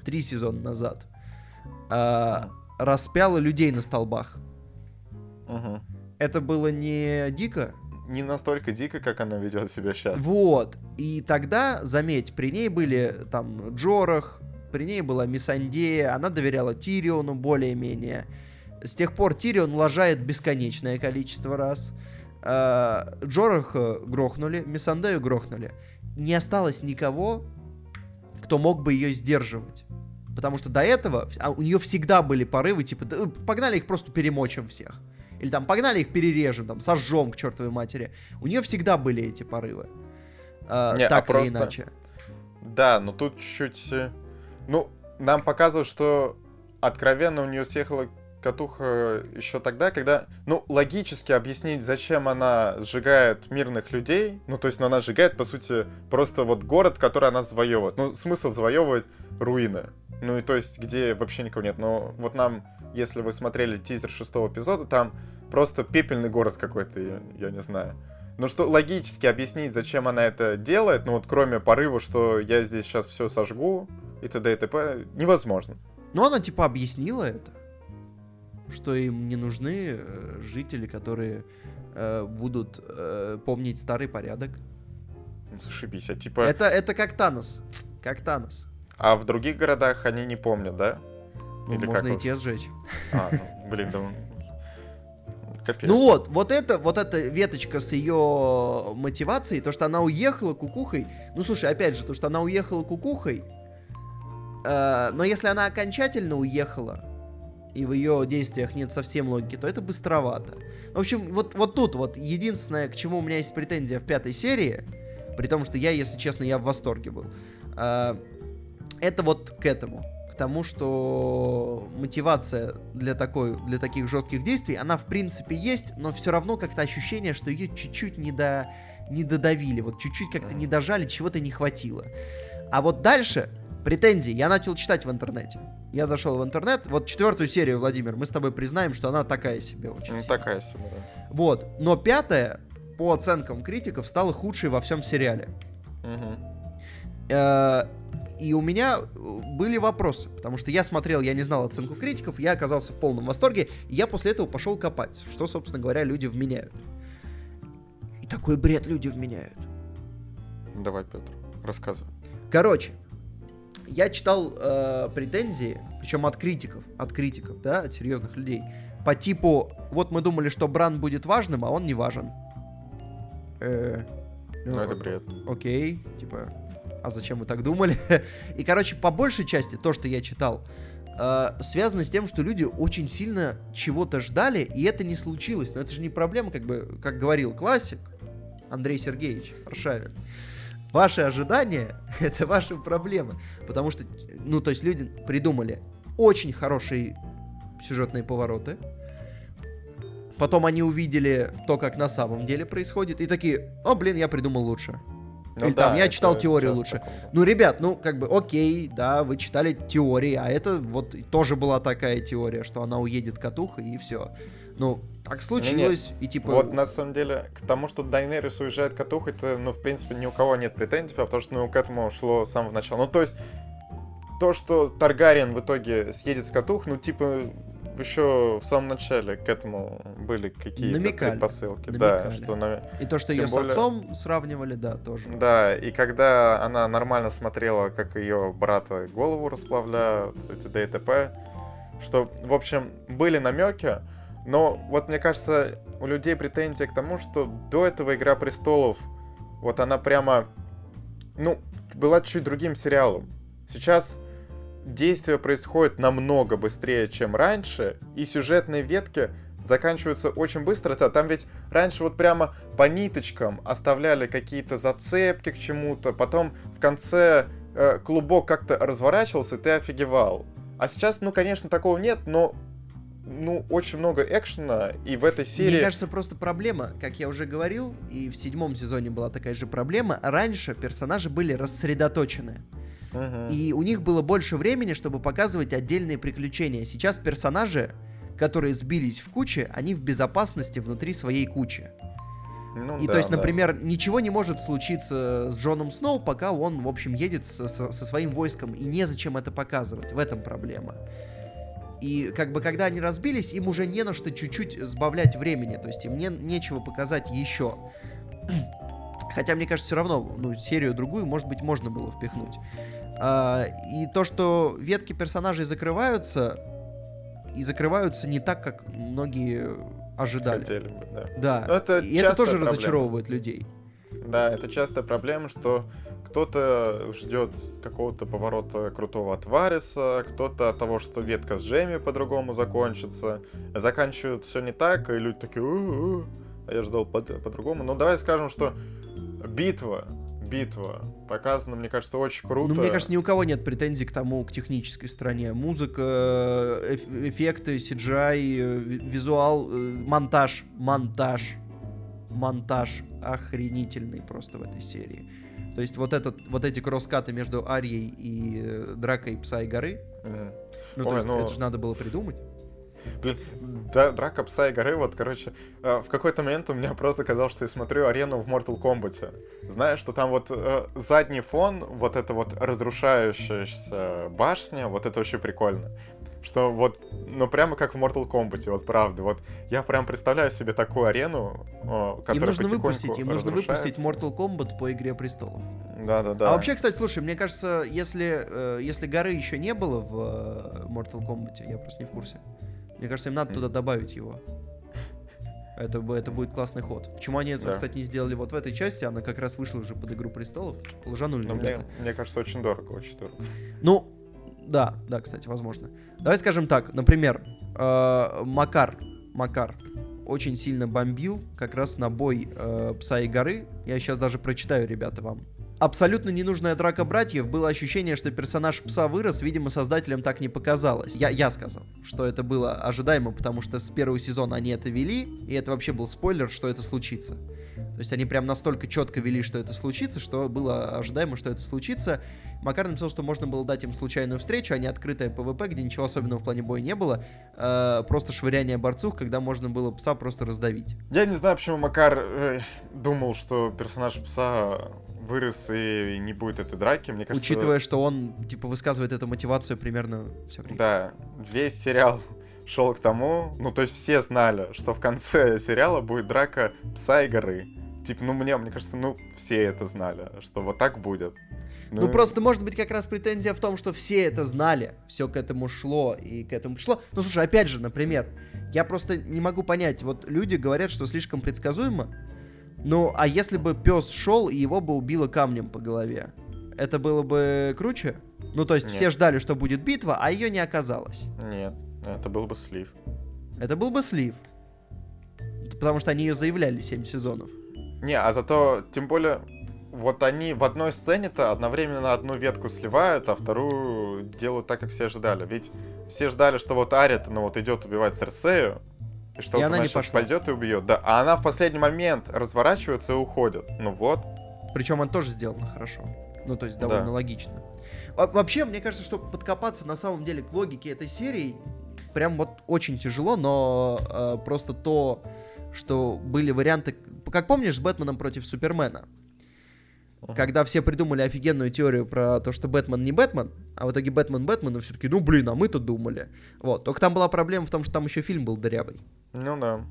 три сезона назад, э, распяла людей на столбах. Угу. Это было не дико? Не настолько дико, как она ведет себя сейчас. Вот. И тогда, заметь, при ней были там Джорах, при ней была Мисандея, она доверяла Тириону более-менее. С тех пор Тирион лажает бесконечное количество раз. Э, Джорах грохнули, Мисандею грохнули. Не осталось никого, кто мог бы ее сдерживать. Потому что до этого а у нее всегда были порывы, типа, да, погнали их просто перемочим всех. Или там, погнали их перережем, там, сожжем к чертовой матери. У нее всегда были эти порывы. Э, Не, а так а или просто... иначе. Да, но тут чуть-чуть... Э, ну, нам показывают, что откровенно у нее съехала катуха еще тогда, когда, ну, логически объяснить, зачем она сжигает мирных людей, ну, то есть, ну, она сжигает, по сути, просто вот город, который она завоевывает. Ну, смысл завоевывать руины. Ну, и то есть, где вообще никого нет. Но вот нам, если вы смотрели тизер шестого эпизода, там просто пепельный город какой-то, я, я не знаю. Ну что логически объяснить, зачем она это делает, ну вот кроме порыва, что я здесь сейчас все сожгу и т.д. и т.п., невозможно. Ну она типа объяснила это что им не нужны э, жители, которые э, будут э, помнить старый порядок. Ну, зашибись, а типа... Это, это как Танос, как Танос. А в других городах они не помнят, да? Ну, Или можно как и те сжечь. А, ну, блин, да Капец. Ну вот, вот это, вот эта веточка с ее мотивацией, то, что она уехала кукухой. Ну слушай, опять же, то, что она уехала кукухой. Э, но если она окончательно уехала, и в ее действиях нет совсем логики, то это быстровато. В общем, вот, вот тут вот единственное, к чему у меня есть претензия в пятой серии, при том, что я, если честно, я в восторге был, э, это вот к этому. К тому, что мотивация для, такой, для таких жестких действий, она в принципе есть, но все равно как-то ощущение, что ее чуть-чуть не, до, не додавили, вот чуть-чуть как-то не дожали, чего-то не хватило. А вот дальше претензии я начал читать в интернете. Я зашел в интернет. Вот четвертую серию, Владимир, мы с тобой признаем, что она такая себе очень. Ну, такая себе, да. Вот. Но пятая, по оценкам критиков, стала худшей во всем сериале. Угу. И у меня были вопросы, потому что я смотрел, я не знал оценку критиков, я оказался в полном восторге, и я после этого пошел копать, что, собственно говоря, люди вменяют. И такой бред люди вменяют. Давай, Петр, рассказывай. Короче, я читал э, претензии, причем от критиков, от критиков, да, от серьезных людей, по типу, вот мы думали, что Бран будет важным, а он не важен. Э, ну, это бред. Окей, типа, а зачем вы так думали? И, короче, по большей части то, что я читал, э, связано с тем, что люди очень сильно чего-то ждали, и это не случилось. Но это же не проблема, как бы, как говорил классик Андрей Сергеевич Аршавин. Ваши ожидания — это ваши проблемы. Потому что, ну, то есть люди придумали очень хорошие сюжетные повороты. Потом они увидели то, как на самом деле происходит, и такие, о, блин, я придумал лучше. Ну, Или да, там, я читал теорию лучше. Такое. Ну, ребят, ну, как бы, окей, да, вы читали теории, а это вот тоже была такая теория, что она уедет катуха, и все. Ну, так случилось, нет, и типа... Вот, на самом деле, к тому, что Дайнерис уезжает катух, это, ну, в принципе, ни у кого нет претензий, потому что, ну, к этому шло с самого начала. Ну, то есть, то, что Таргариен в итоге съедет с катух, ну, типа, еще в самом начале к этому были какие-то Намекали. предпосылки. Намекали. Да, что на- И то, что Тем ее более- с отцом сравнивали, да, тоже. Да, и когда она нормально смотрела, как ее брата голову расплавляют, эти ДТП, что, в общем, были намеки, но вот мне кажется, у людей претензия к тому, что до этого Игра престолов, вот она прямо, ну, была чуть другим сериалом. Сейчас действие происходит намного быстрее, чем раньше, и сюжетные ветки заканчиваются очень быстро. Та- Там ведь раньше вот прямо по ниточкам оставляли какие-то зацепки к чему-то, потом в конце э, клубок как-то разворачивался, и ты офигевал. А сейчас, ну, конечно, такого нет, но ну, очень много экшена, и в этой серии... Мне кажется, просто проблема, как я уже говорил, и в седьмом сезоне была такая же проблема, раньше персонажи были рассредоточены. И у них было больше времени, чтобы показывать отдельные приключения. Сейчас персонажи, которые сбились в куче, они в безопасности внутри своей кучи. Ну И да, то есть, да. например, ничего не может случиться с Джоном Сноу, пока он, в общем, едет со, со- со своим войском, и незачем это показывать. В этом проблема. И как бы когда они разбились, им уже не на что чуть-чуть сбавлять времени, то есть им не, нечего показать еще. Хотя, мне кажется, все равно, ну, серию другую, может быть, можно было впихнуть. А, и то, что ветки персонажей закрываются, и закрываются не так, как многие ожидали. Хотели бы, да. Да, Но это и это тоже проблема. разочаровывает людей. Да, это частая проблема, что кто-то ждет какого-то поворота крутого от Вариса, кто-то от того, что ветка с Джейми по-другому закончится. Заканчивают все не так, и люди такие, «У-у-у, а я ждал по- по-другому. Но давай скажем, что битва, битва показана, мне кажется, очень круто. Ну, мне кажется, ни у кого нет претензий к тому, к технической стороне. Музыка, э, эф- эффекты, CGI, э, ви- визуал, э, монтаж, монтаж, монтаж охренительный просто в этой серии. То есть вот, этот, вот эти кросскаты между Арией и Дракой Пса и Горы, Мгм. ну, то Ой, есть ну- это же надо было придумать. Блин, да, драка пса и горы, вот, короче, э, в какой-то момент у меня просто казалось, что я смотрю арену в Mortal Kombat. Знаешь, что там вот э, задний фон, вот это вот разрушающаяся башня, вот это вообще прикольно. Что вот, ну прямо как в Mortal Kombat, вот правда. Вот я прям представляю себе такую арену, э, которая Им нужно выпустить, им нужно выпустить. Mortal Kombat по Игре Престолов. Да-да-да. А вообще, кстати, слушай, мне кажется, если, э, если горы еще не было в э, Mortal Kombat, я просто не в курсе. Мне кажется, им надо туда добавить его. Это, это будет классный ход. Почему они это, Да. кстати, не сделали вот в этой части? Она как раз вышла уже под Игру Престолов. Лжанули, Но мне, мне кажется, очень дорого, очень дорого. Ну, да, да, кстати, возможно. Давай скажем так, например, э, Макар, Макар очень сильно бомбил как раз на бой э, Пса и Горы. Я сейчас даже прочитаю, ребята, вам. Абсолютно ненужная драка братьев. Было ощущение, что персонаж Пса вырос. Видимо, создателям так не показалось. Я, я сказал, что это было ожидаемо, потому что с первого сезона они это вели, и это вообще был спойлер, что это случится. То есть они прям настолько четко вели, что это случится, что было ожидаемо, что это случится. Макар написал, что можно было дать им случайную встречу, а не открытое PvP, где ничего особенного в плане боя не было. Э, просто швыряние борцов, когда можно было пса просто раздавить. Я не знаю, почему Макар э, думал, что персонаж пса вырос и не будет этой драки. Мне кажется, Учитывая, что он, типа, высказывает эту мотивацию примерно все время. да, весь сериал шел к тому, ну то есть все знали, что в конце сериала будет драка пса и горы. Типа, ну мне, мне кажется, ну все это знали, что вот так будет. Ну, просто, может быть, как раз претензия в том, что все это знали, все к этому шло и к этому шло. Ну, слушай, опять же, например, я просто не могу понять, вот люди говорят, что слишком предсказуемо, ну, а если бы пес шел и его бы убило камнем по голове, это было бы круче? Ну, то есть Нет. все ждали, что будет битва, а ее не оказалось. Нет, это был бы слив. Это был бы слив. Потому что они ее заявляли 7 сезонов. Не, а зато, тем более, вот они в одной сцене-то одновременно одну ветку сливают, а вторую делают так, как все ожидали. Ведь все ждали, что вот Ария, ну вот идет убивать Серсею, что И вот она она, не сейчас пошла. пойдет и убьет. Да, а она в последний момент разворачивается и уходит. Ну вот. Причем он тоже сделано хорошо. Ну, то есть довольно Да. логично. Во- Вообще, мне кажется, что подкопаться на самом деле к логике этой серии прям вот очень тяжело, но э, просто то, что были варианты... Как помнишь, с Бэтменом против Супермена? Когда все придумали офигенную теорию про то, что Бэтмен не Бэтмен, а в итоге Бэтмен Бэтмен, и все таки ну блин, а мы-то думали. Вот, только там была проблема в том, что там еще фильм был дырявый. Ну да.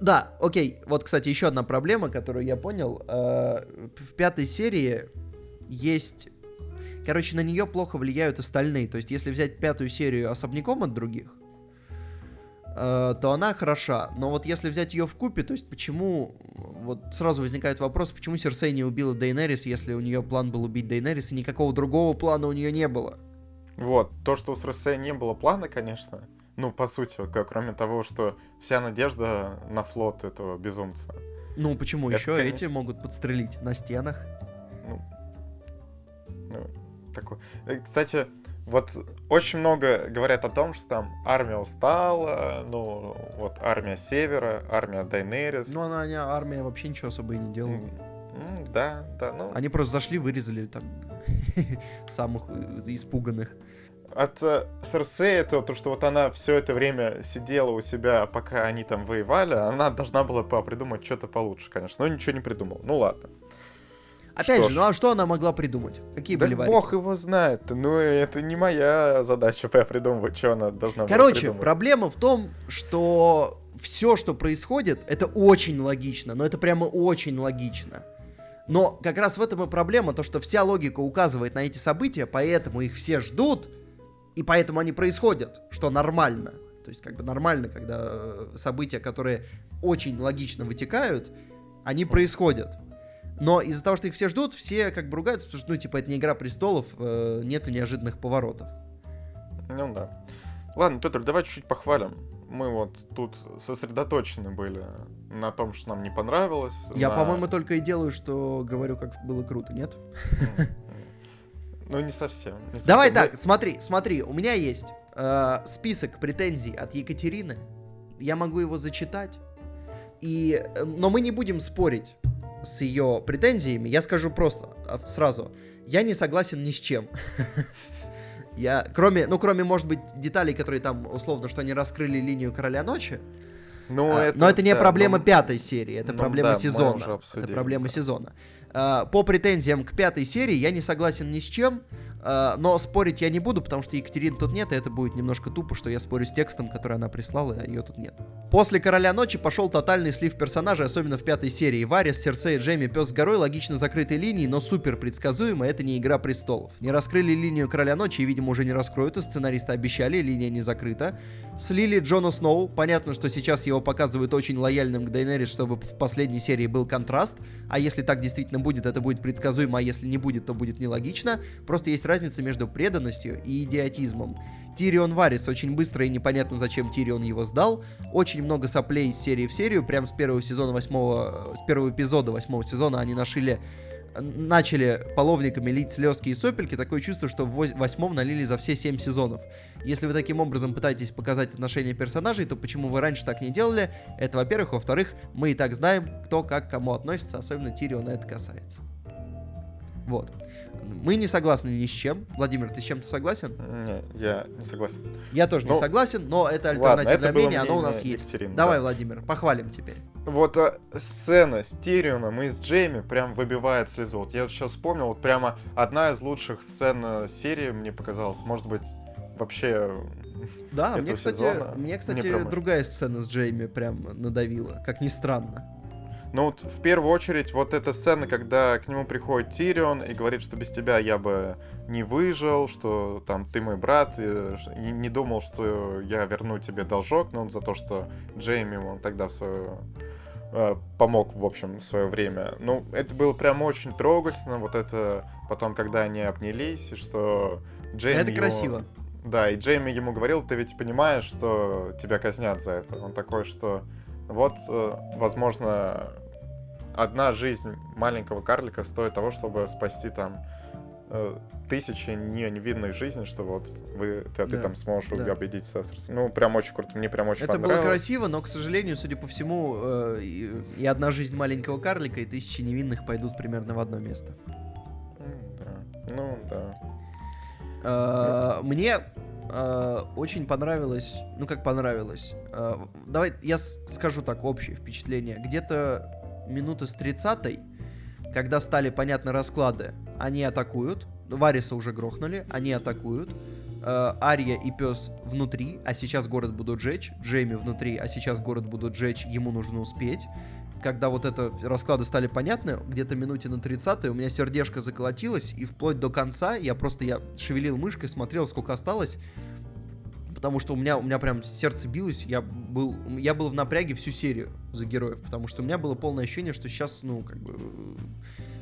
Да, окей. Вот, кстати, еще одна проблема, которую я понял. Э, В пятой серии есть... Короче, на нее плохо влияют остальные. То есть, если взять пятую серию особняком от других, то она хороша. Но вот если взять ее в купе, то есть почему... Вот сразу возникает вопрос, почему Серсей не убила Дейнерис, если у нее план был убить Дейнерис, и никакого другого плана у нее не было. Вот, то, что у Срсея не было плана, конечно, ну, по сути, кроме того, что вся надежда на флот этого безумца. Ну, почему Это, еще конечно. эти могут подстрелить на стенах? Ну, ну, такой. Э, Кстати, вот очень много говорят о том, что там армия устала, ну, вот армия Севера, армия Дайнерис. Ну, она, она- армия вообще ничего особо и не делала. М, Да, да, ну, Они просто зашли, вырезали там самых э, испуганных. от э, Серсея то, то, что вот она все это время сидела у себя, пока они там воевали, она должна была придумать что-то получше, конечно, но ничего не придумала. Ну ладно. Опять Что же, ж. ну а что она могла придумать? Какие Да были варианты? бог его знает. Ну, это не моя задача придумывать, что она должна Короче, придумать. проблема в том, что все, что происходит, это очень логично, но это прямо очень логично. Но как раз в этом и проблема, то что вся логика указывает на эти события, поэтому их все ждут, и поэтому они происходят, что нормально. То есть как бы нормально, когда э, события, которые очень логично вытекают, они происходят. Но из-за того, что их все ждут, все как бы ругаются, потому что, ну, типа, это не Игра Престолов, э, нету неожиданных поворотов. Ну да. Ладно, Петр, давай чуть-чуть похвалим. Мы вот тут сосредоточены были на том, что нам не понравилось. Я, на- по-моему, только и делаю, что говорю, как было круто, нет? Ну, не совсем. не Давай совсем. так, смотри, смотри, у меня есть э, список претензий от Екатерины. Я могу его зачитать. И, э, но мы не будем спорить с ее претензиями. Я скажу просто а, сразу. Я не согласен ни с чем. Я, кроме, ну, кроме, может быть, деталей, которые там, условно, что они раскрыли линию Короля Ночи. Ну, А, но это не да, проблема ну, пятой серии, это ну проблема да, сезона. уже Это обсудили, проблема да. сезона. А, По претензиям к пятой серии я не согласен ни с чем, но спорить я не буду, потому что Екатерины тут нет, и это будет немножко тупо, что я спорю с текстом, который она прислала, а ее тут нет. После Короля Ночи пошел тотальный слив персонажей, особенно в пятой серии. Варис, Серсей, Джейми, Пес с горой логично закрытой линии, но супер предсказуемо, это не Игра Престолов. Не раскрыли линию Короля Ночи, и, видимо, уже не раскроют, и сценаристы обещали, линия не закрыта. Слили Джона Сноу. Понятно, что сейчас его показывают очень лояльным к Дейнерис, чтобы в последней серии был контраст. А если так действительно будет, это будет предсказуемо, а если не будет, то будет нелогично. Просто есть разница между преданностью и идиотизмом. Тирион Варис очень быстро и непонятно, зачем Тирион его сдал. Очень много соплей из серии в серию. Прям с первого сезона восьмого... С первого эпизода восьмого сезона они нашили начали половниками лить слезки и сопельки, такое чувство, что в вось- восьмом налили за все семь сезонов. Если вы таким образом пытаетесь показать отношения персонажей, то почему вы раньше так не делали? Это, во-первых. Во-вторых, мы и так знаем, кто как к кому относится, особенно Тириона это касается. Вот. Мы не согласны ни с чем. Владимир, ты с чем-то согласен? Не, я не согласен. Я тоже не Ну, согласен, но это ладно, альтернативное это было мнение, оно у нас есть. Давай, да. Владимир, похвалим теперь. Вот а, сцена с Тирионом и с Джейми прям выбивает слезу. Вот я вот сейчас вспомнил, вот прямо одна из лучших сцен э, серии мне показалась. Может быть, вообще... Да, этого мне, кстати, сезона мне, мне кстати, очень- другая сцена с Джейми прям надавила, как ни странно. Ну вот в первую очередь вот эта сцена, когда к нему приходит Тирион и говорит, что без тебя я бы не выжил, что там ты мой брат, и, и не думал, что я верну тебе должок, но он за то, что Джейми ему тогда в свое э, помог, в общем, в свое время. Ну, это было прям очень трогательно, вот это потом, когда они обнялись, и что Джейми... это ему- красиво. Да, и Джейми ему говорил, ты ведь понимаешь, что тебя казнят за это. Он такой, что вот, э, возможно, одна жизнь маленького карлика стоит того, чтобы спасти там э, тысячи не- невинных жизней, что вот вы, ты, ты Да, там сможешь да. убедить Сестерс. Ну, прям очень круто, мне прям очень Это было понравилось. красиво, но, к сожалению, судя по всему, э, и, и одна жизнь маленького карлика, и тысячи невинных пойдут примерно в одно место. М, Да. Ну, да. Э, Мне э, очень понравилось, ну как понравилось, э, давай я скажу так, общее впечатление. Где-то минуты с 30 когда стали понятны расклады, они атакуют. Вариса уже грохнули, они атакуют. Э, Ария и пес внутри, а сейчас город будут жечь. Джейми внутри, а сейчас город будут жечь, ему нужно успеть. Когда вот это расклады стали понятны, где-то минуте на 30 у меня сердечко заколотилось, и вплоть до конца я просто я шевелил мышкой, смотрел, сколько осталось потому что у меня, у меня прям сердце билось, я был, я был в напряге всю серию за героев, потому что у меня было полное ощущение, что сейчас, ну, как бы,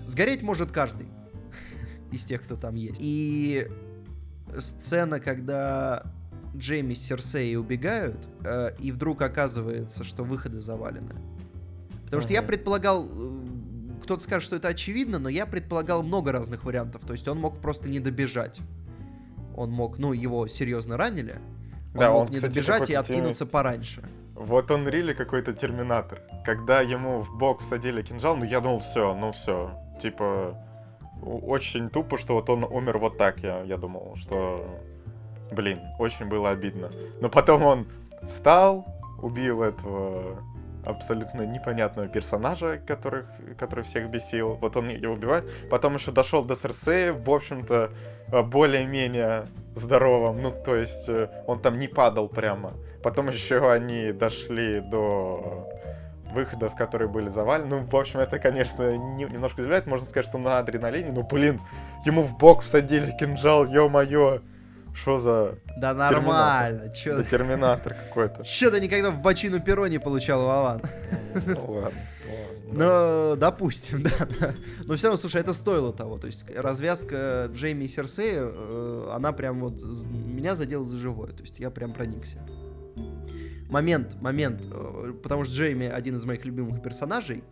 сгореть может каждый из тех, кто там есть. И сцена, когда Джейми с Серсеей убегают, э, и вдруг оказывается, что выходы завалены. Потому что я предполагал, э, кто-то скажет, что это очевидно, но я предполагал много разных вариантов. То есть он мог просто не добежать. Он мог, ну, его серьезно ранили, он да, он, не кстати, добежать и откинуться пораньше. Вот он рили какой-то терминатор. Когда ему в бок всадили кинжал, ну я думал, все, ну все. Типа, очень тупо, что вот он умер вот так, я, я думал, что... Блин, очень было обидно. Но потом он встал, убил этого абсолютно непонятного персонажа, который, который всех бесил. Вот он его убивает. Потом еще дошел до Серсея, в общем-то, более-менее здоровым. Ну, то есть э, он там не падал прямо. Потом еще они дошли до выходов, которые были завалены. Ну, в общем, это, конечно, не, немножко удивляет. Можно сказать, что на адреналине. Ну, блин, ему в бок всадили кинжал, ё-моё. Что за... Да нормально. Чё... Да терминатор какой-то. Чё ты никогда в бочину перо не получал, Вован? Ну ладно. Ну, допустим, да. Но все равно, слушай, это стоило того. То есть развязка Джейми и Серсея, э, она прям вот меня задела за живое. То есть я прям проникся. Момент, момент, э, потому что Джейми один из моих любимых персонажей,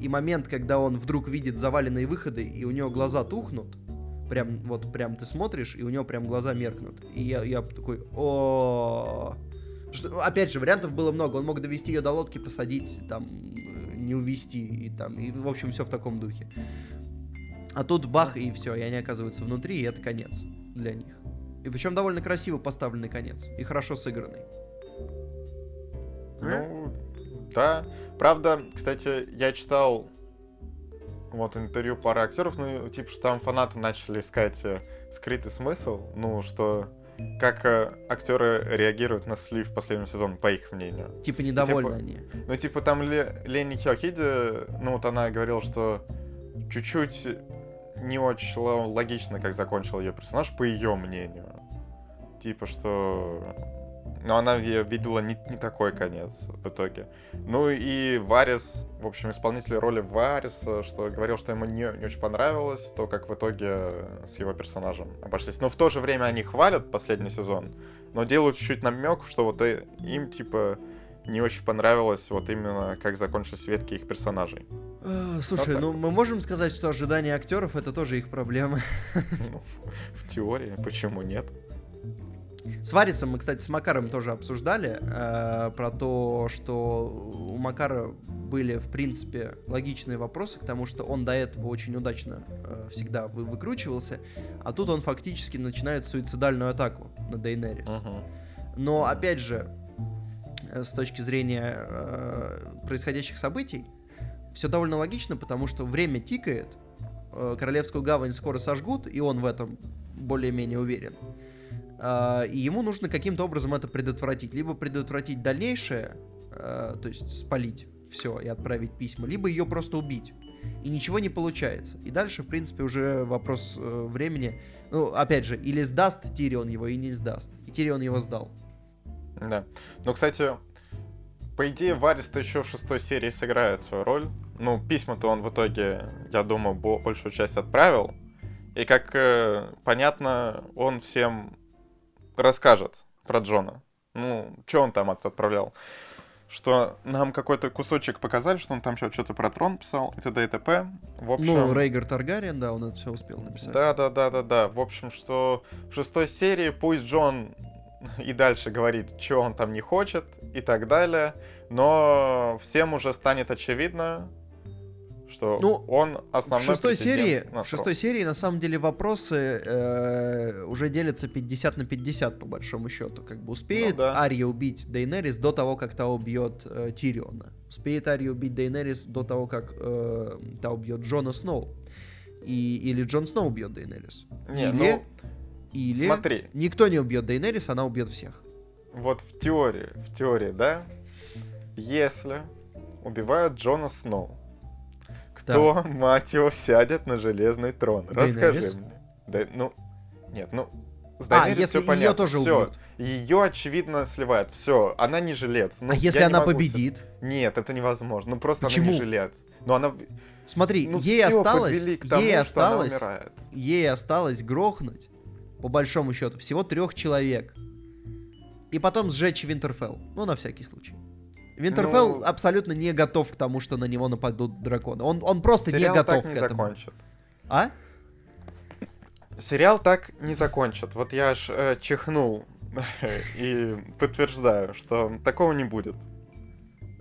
и момент, когда он вдруг видит заваленные выходы, и у него глаза тухнут, прям вот прям ты смотришь, и у него прям глаза меркнут. И я, я такой, о что, опять же, вариантов было много. Он мог довести ее до лодки, посадить, там, не увести и там, и, в общем, все в таком духе. А тут бах, и все, и они оказываются внутри, и это конец для них. И причем довольно красиво поставленный конец, и хорошо сыгранный. Ну, да. Правда, кстати, я читал вот интервью пары актеров, ну, типа, что там фанаты начали искать э, скрытый смысл, ну, что как э, актеры реагируют на слив последнего сезона, по их мнению. Типа недовольны типа, они. Ну, типа, там Ле, Лени Хиохиди, ну, вот она говорила, что чуть-чуть не очень логично, как закончил ее персонаж, по ее мнению. Типа, что но она видела не, не такой конец в итоге. Ну и Варис, в общем, исполнитель роли Вариса, что говорил, что ему не, не очень понравилось то, как в итоге с его персонажем обошлись. Но в то же время они хвалят последний сезон, но делают чуть-чуть намек, что вот им, типа, не очень понравилось вот именно как закончились ветки их персонажей. А, слушай, вот ну мы можем сказать, что ожидания актеров это тоже их проблемы. Ну, в теории, почему нет? С Варисом мы, кстати, с Макаром тоже обсуждали э, про то, что у Макара были, в принципе, логичные вопросы к тому, что он до этого очень удачно э, всегда вы выкручивался, а тут он фактически начинает суицидальную атаку на Дейнерис. Uh-huh. Но, опять же, э, с точки зрения э, происходящих событий, все довольно логично, потому что время тикает, э, Королевскую гавань скоро сожгут, и он в этом более-менее уверен. А, и ему нужно каким-то образом это предотвратить. Либо предотвратить дальнейшее, а, то есть спалить все и отправить письма, либо ее просто убить. И ничего не получается. И дальше, в принципе, уже вопрос э, времени. Ну, опять же, или сдаст Тирион его, и не сдаст. И Тирион его сдал. Да. Ну, кстати, по идее, Варис-то еще в шестой серии сыграет свою роль. Ну, письма-то он в итоге, я думаю, большую часть отправил. И как э, понятно, он всем расскажет про Джона. Ну, что он там отправлял? Что нам какой-то кусочек показали, что он там что-то про трон писал, и т.д. и т.п. В общем... Ну, Рейгар Таргариен, да, он это все успел написать. Да, да, да, да, да. В общем, что в шестой серии пусть Джон и дальше говорит, что он там не хочет и так далее, но всем уже станет очевидно, что Ну, он В основной шестой претендент серии, в шестой серии на самом деле вопросы э, уже делятся 50 на 50 по большому счету. Как бы успеет Ну да. Ария убить Дейнерис до того, как та убьет э, Тириона. Успеет Ария убить Дейнерис до того, как э, та убьет Джона Сноу. И, или Джон Сноу убьет Дейнерис. Не, или, ну, или смотри. никто не убьет Дейнерис, она убьет всех. вот в теории, в теории, да, если убивают Джона Сноу, кто, мать его, сядет на железный трон? Расскажи Дейенерис? мне. Да, ну, нет, ну, с А, если всё ее понятно. тоже Всё. убьют. Ее, очевидно, сливают. Все, она не жилец. Ну, а если она могу с- победит? Нет, это невозможно. Ну, просто она Почему? не жилец. Но она... Смотри, Ну, ей осталось, тому, ей осталось, она ей осталось грохнуть, по большому счету, всего трех человек. И потом сжечь Винтерфелл. Ну, на всякий случай. Винтерфелл Ну- абсолютно не готов к тому, что на него нападут драконы. Он, он просто Сериал не готов так не к этому. закончат. А? Сериал так не закончат. Вот я аж э, чихнул и подтверждаю, что такого не будет.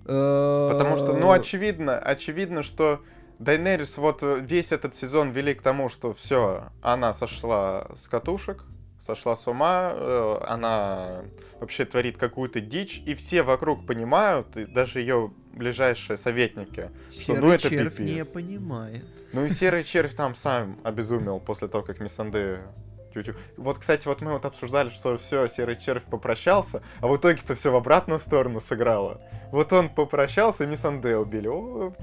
Потому что, ну, очевидно, очевидно, что Дайнерис вот весь этот сезон вели к тому, что все, она сошла с катушек, сошла с ума, э, она вообще творит какую-то дичь, и все вокруг понимают, и даже ее ближайшие советники, что Серый ну это червь не пипец. понимает. Ну и Серый Червь там сам обезумел после того, как Миссанды тю-тю. Вот, кстати, вот мы вот обсуждали, что все, Серый Червь попрощался, а в итоге-то все в обратную сторону сыграло. Вот он попрощался, и Миссанде убили. О,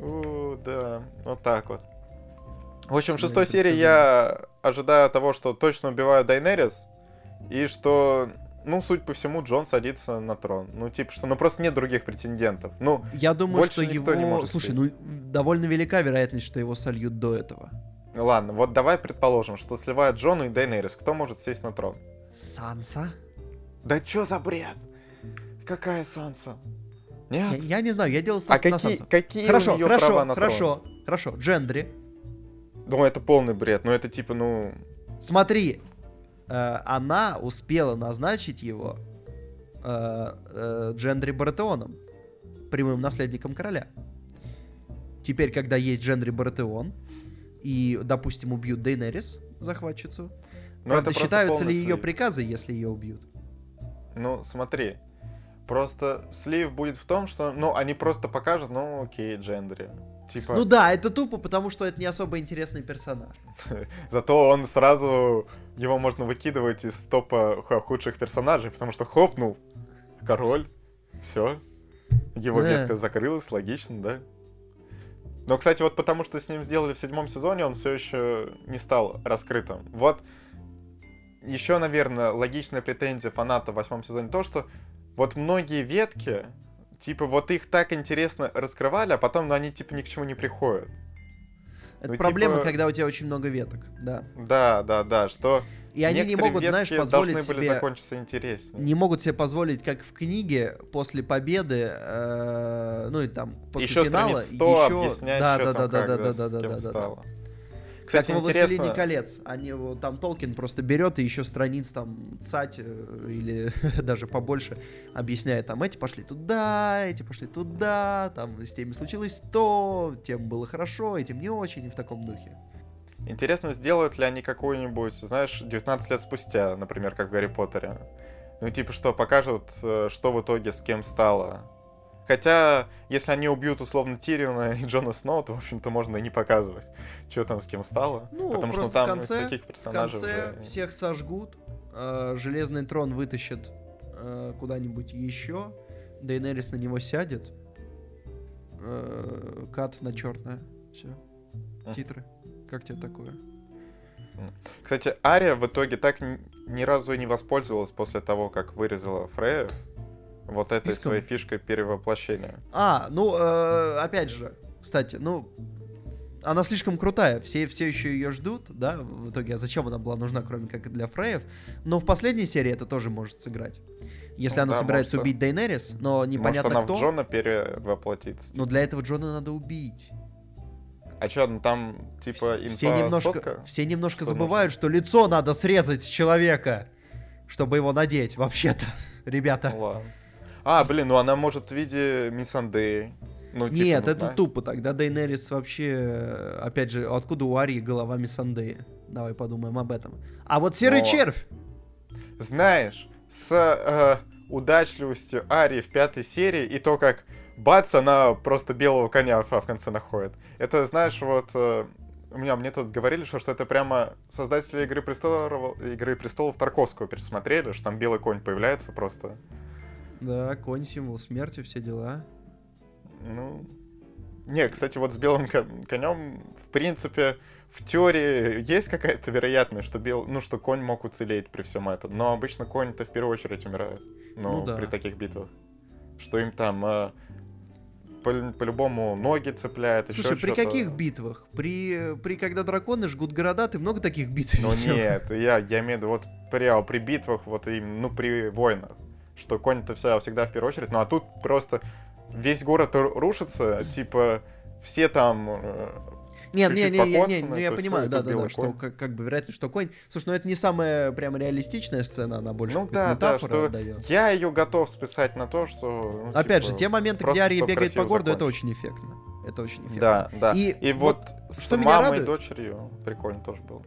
о, да, вот так вот. В общем, в Ну, шестой серии я ожидаю того, что точно убивают Дайнерис, и что, ну, суть по всему, Джон садится на трон. Ну, типа, что, ну, просто нет других претендентов. Ну, Я думаю, Больше что никто его... не может Слушай, сесть. ну, довольно велика вероятность, что его сольют до этого. ладно, вот давай предположим, что сливают Джона и Дайнерис. Кто может сесть на трон? Санса? Да чё за бред? Какая Санса? Я, Нет? я не знаю, я делал А ставку на какие, Сансу. какие Хорошо, у нее хорошо, права на трон? хорошо, хорошо. Джендри. Ну, это полный бред. Ну, это типа, ну... Смотри, э, она успела назначить его э, э, Джендри Баратеоном, прямым наследником короля. Теперь, когда есть Джендри Баратеон, и, допустим, убьют Дейнерис, захватчицу, Ну, правда, это считаются ли ее слив. приказы, если ее убьют? Ну, смотри. Просто слив будет в том, что, ну, они просто покажут, ну, окей, Джендри. Типа, Ну да, это тупо, потому что это не особо интересный персонаж. зато он сразу, его можно выкидывать из топа худших персонажей, потому что хопнул король, все, его Да. ветка закрылась, логично, да? Но, кстати, вот потому что с ним сделали в седьмом сезоне, он все еще не стал раскрытым. Вот еще, наверное, логичная претензия фаната в восьмом сезоне то, что вот многие ветки, типа, вот их так интересно раскрывали, а потом, ну, они, типа, ни к чему не приходят. Это Ну, проблема, типа- когда у тебя очень много веток, да. Да, да, да, что И они не могут, знаешь, позволить должны были себе... закончиться интереснее. не могут себе позволить, как в книге, после победы, э, ну и там после еще финала, страниц 100 еще- объяснять, да, что да, там, да, как, да, да, да, с да, да, кем да, да. стало. Как Кстати, «Властелине интересно, колец. Они там Толкин просто берет и еще страниц там цать э, или даже побольше объясняет. Там эти пошли туда, эти пошли туда, там с теми случилось то, тем было хорошо, этим не очень, в таком духе. интересно, сделают ли они какую-нибудь, знаешь, 19 лет спустя, например, как в Гарри Поттере. Ну, типа, что покажут, э, что в итоге с кем стало. Хотя, если они убьют, условно, Тириона и Джона Сноу, то, в общем-то, можно и не показывать, что там с кем стало. Ну, потому что в там конце- из таких В персонажей конце уже... всех сожгут, э, Железный трон вытащит э, куда-нибудь еще, Дейнерис на него сядет, э, кат на черное, все, титры. Как тебе такое? Кстати, Ария в итоге так ни, ни разу и не воспользовалась после того, как вырезала Фрея вот этой Списком? своей фишкой перевоплощения. А, ну, э, опять же, кстати, ну, она слишком крутая, все, все еще ее ждут, да, в итоге, а зачем она была нужна, кроме как для Фреев, но в последней серии это тоже может сыграть. Если Ну она да, собирается может, убить Дейнерис, но непонятно Может, она кто, в Джона перевоплотится. но для этого Джона надо убить. А что, ну там, типа, Вс- все инфа немножко, сотка? все немножко Что забывают, что лицо надо срезать с человека, чтобы его надеть, вообще-то, ребята. Ну ладно. А, блин, ну она может в виде Миссандеи. Ну, типа, Нет, это знаем. тупо. Тогда Дейнерис вообще, э, опять же, откуда у Арии голова Миссандея? Давай подумаем об этом. А вот серый Но- червь. Знаешь, с э, удачливостью Арии в пятой серии и то, как бац, она просто белого коня в в конце находит. Это, знаешь, вот... э, у меня мне тут говорили, что, что это прямо создатели Игры престолов, Игры престолов Тарковского пересмотрели, что там белый конь появляется просто. Да, конь символ смерти, все дела. Ну. Не, кстати, вот с белым конем, в принципе, в теории есть какая-то вероятность, что бел... ну, что конь мог уцелеть при всем этом. Но обычно конь-то в первую очередь умирает. Ну, Ну да. при таких битвах. Что им там э, по- по-любому ноги цепляют, еще Слушай, при что-то. каких битвах? При, при когда драконы жгут города, ты много таких битв Ну видел? нет, я, я имею в виду вот при, при битвах, вот именно, ну, при войнах. Что конь-то вся, всегда в первую очередь. Ну, а тут просто весь город ру- рушится, типа, все там э, Не, не, не, не, ну я понимаю, да, это да, да, что как, как бы вероятно, что конь. Слушай, ну это не самая прям реалистичная сцена, она больше Ну да, да, что отдает. я ее готов списать на то, что... ну, Опять типа, же, те моменты, где Ария бегает по городу, это закончить. очень эффектно. Это очень эффектно. Да, да. И И, вот, вот с что мамой и дочерью прикольно тоже было.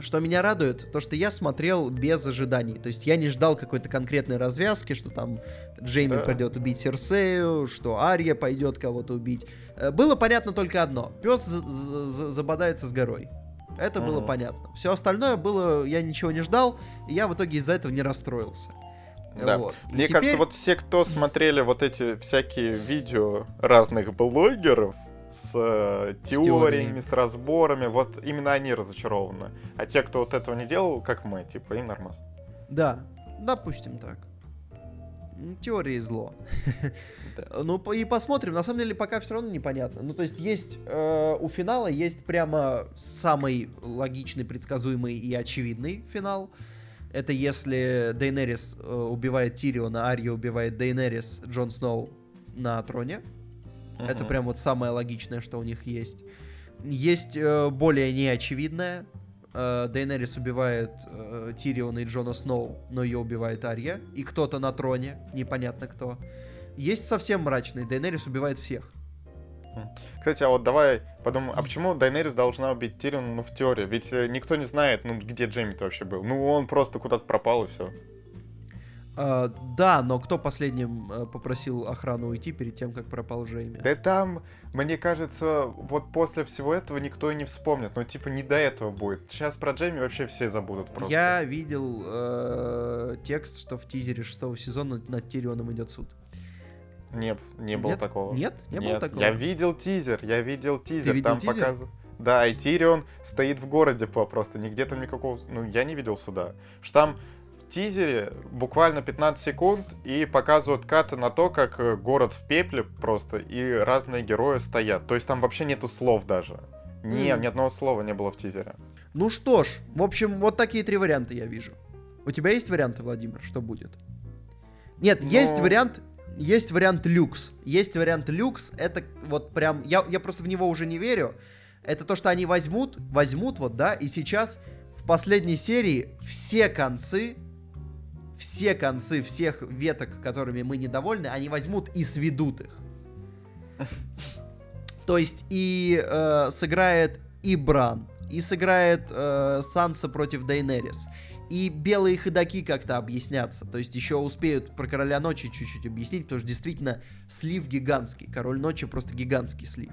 Что меня радует, то что я смотрел без ожиданий. То есть я не ждал какой-то конкретной развязки, что там Джейми Да. пойдет убить Серсею, что Ария пойдет кого-то убить. Э, Было понятно только одно. Пес за- за- за- забодается с горой. Это было Мгм. понятно. Все остальное было, я ничего не ждал, и я в итоге из-за этого не расстроился. Да. Вот. И Мне теперь- кажется, вот все, кто смотрели вот эти всякие видео разных блогеров с э, теориями, теориями. с разборами, вот именно они разочарованы. А те, кто вот этого не делал, как мы, типа, им нормас. Да, допустим так. М, Теория и зло. Ну, и посмотрим. На самом деле, пока все равно непонятно. Ну, то есть, есть э, у финала есть прямо самый логичный, предсказуемый и очевидный финал. Это если Дейнерис э, убивает Тириона, Ария убивает Дейнерис, Джон Сноу на троне. Это Мгм. прям вот самое логичное, что у них есть. Есть э, более неочевидное. Э, Дейнерис убивает э, Тириона и Джона Сноу, но ее убивает Ария. И кто-то на троне, непонятно кто. Есть совсем мрачный. Дейнерис убивает всех. Кстати, а вот давай подумаем, а почему Дайнерис должна убить Тириона, ну, в теории? Ведь э, никто не знает, ну, где Джейми вообще был. Ну, он просто куда-то пропал, и все. Э, да, но кто последним э, попросил охрану уйти перед тем, как пропал Джейми? Да там, мне кажется, вот после всего этого никто и не вспомнит. Ну, типа, не до этого будет. Сейчас про Джейми вообще все забудут просто. Я видел э, текст, что в тизере шестого сезона над Тирионом идет суд. Не, не было Нет? такого. Нет? Не было Нет, такого? я видел тизер, я видел тизер, видел там показывают. Да, и Тирион стоит в городе просто, нигде там никакого... Ну, я не видел суда. Что там тизере буквально 15 секунд и показывают каты на то, как э, город в пепле просто, и разные герои стоят. То есть там вообще нету слов даже. Не, М. ни одного слова не было в тизере. Ну что ж, в общем, вот такие три варианта я вижу. У тебя есть варианты, Владимир, что будет? Нет, Ну- есть вариант, есть вариант люкс. Есть вариант люкс, это вот прям, я, я просто в него уже не верю. Это то, что они возьмут, возьмут вот, да, и сейчас в последней серии все концы, все концы всех веток, которыми мы недовольны, они возьмут и сведут их. То есть и э, сыграет и Бран, и сыграет э, Санса против Дейнерис, и белые ходаки как-то объяснятся. То есть еще успеют про Короля Ночи чуть-чуть объяснить, потому что действительно слив гигантский. Король Ночи просто гигантский слив.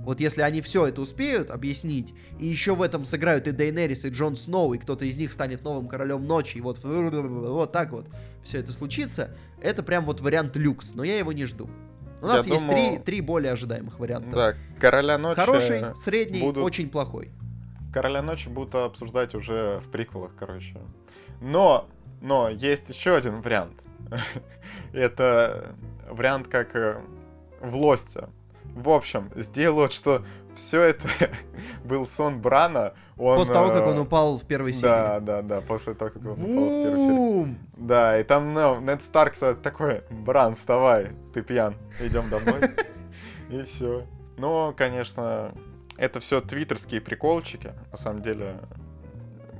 Вот если они все это успеют объяснить, и еще в этом сыграют и Дейнерис, и Джон Сноу, и кто-то из них станет новым королем ночи, и вот, вот так вот все это случится, это прям вот вариант люкс, но я его не жду. У нас Я есть думаю- три, три более ожидаемых варианта. Да, Короля Ночи... Хороший, средний, будут- очень плохой. Короля Ночи будут обсуждать уже в приквелах, короче. Но, но есть еще один вариант. Это вариант как э, в Лосте. В общем, сделают, что все это был сон Брана. Он, После того, как э, он упал в первой серии. Да, да, да, после того, как он упал в первой серии. Да, и там, ну, Нед Старк такой, Бран, вставай, ты пьян, идем домой. И все. Ну, конечно, это все твиттерские приколчики, на самом деле.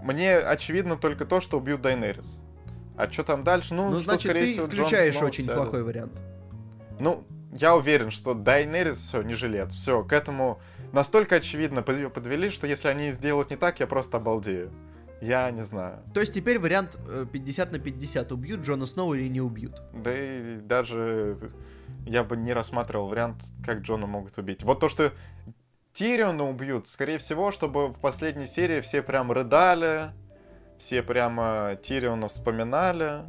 Мне очевидно только то, что убьют Дайнерис. А что там дальше? Ну, Ну, что, значит, скорее ты всего, Джон исключаешь Сноу очень сядет. плохой вариант. Ну, я уверен, что Дайнерис все не жилет. Все, к этому настолько очевидно под- подвели, что если они сделают не так, я просто обалдею. Я не знаю. То есть теперь вариант э, 50 на 50. Убьют Джона Сноу или не убьют. Да и даже я бы не рассматривал вариант, как Джона могут убить. Вот то, что Тириона убьют, скорее всего, чтобы в последней серии все прям рыдали, все прямо Тириона вспоминали.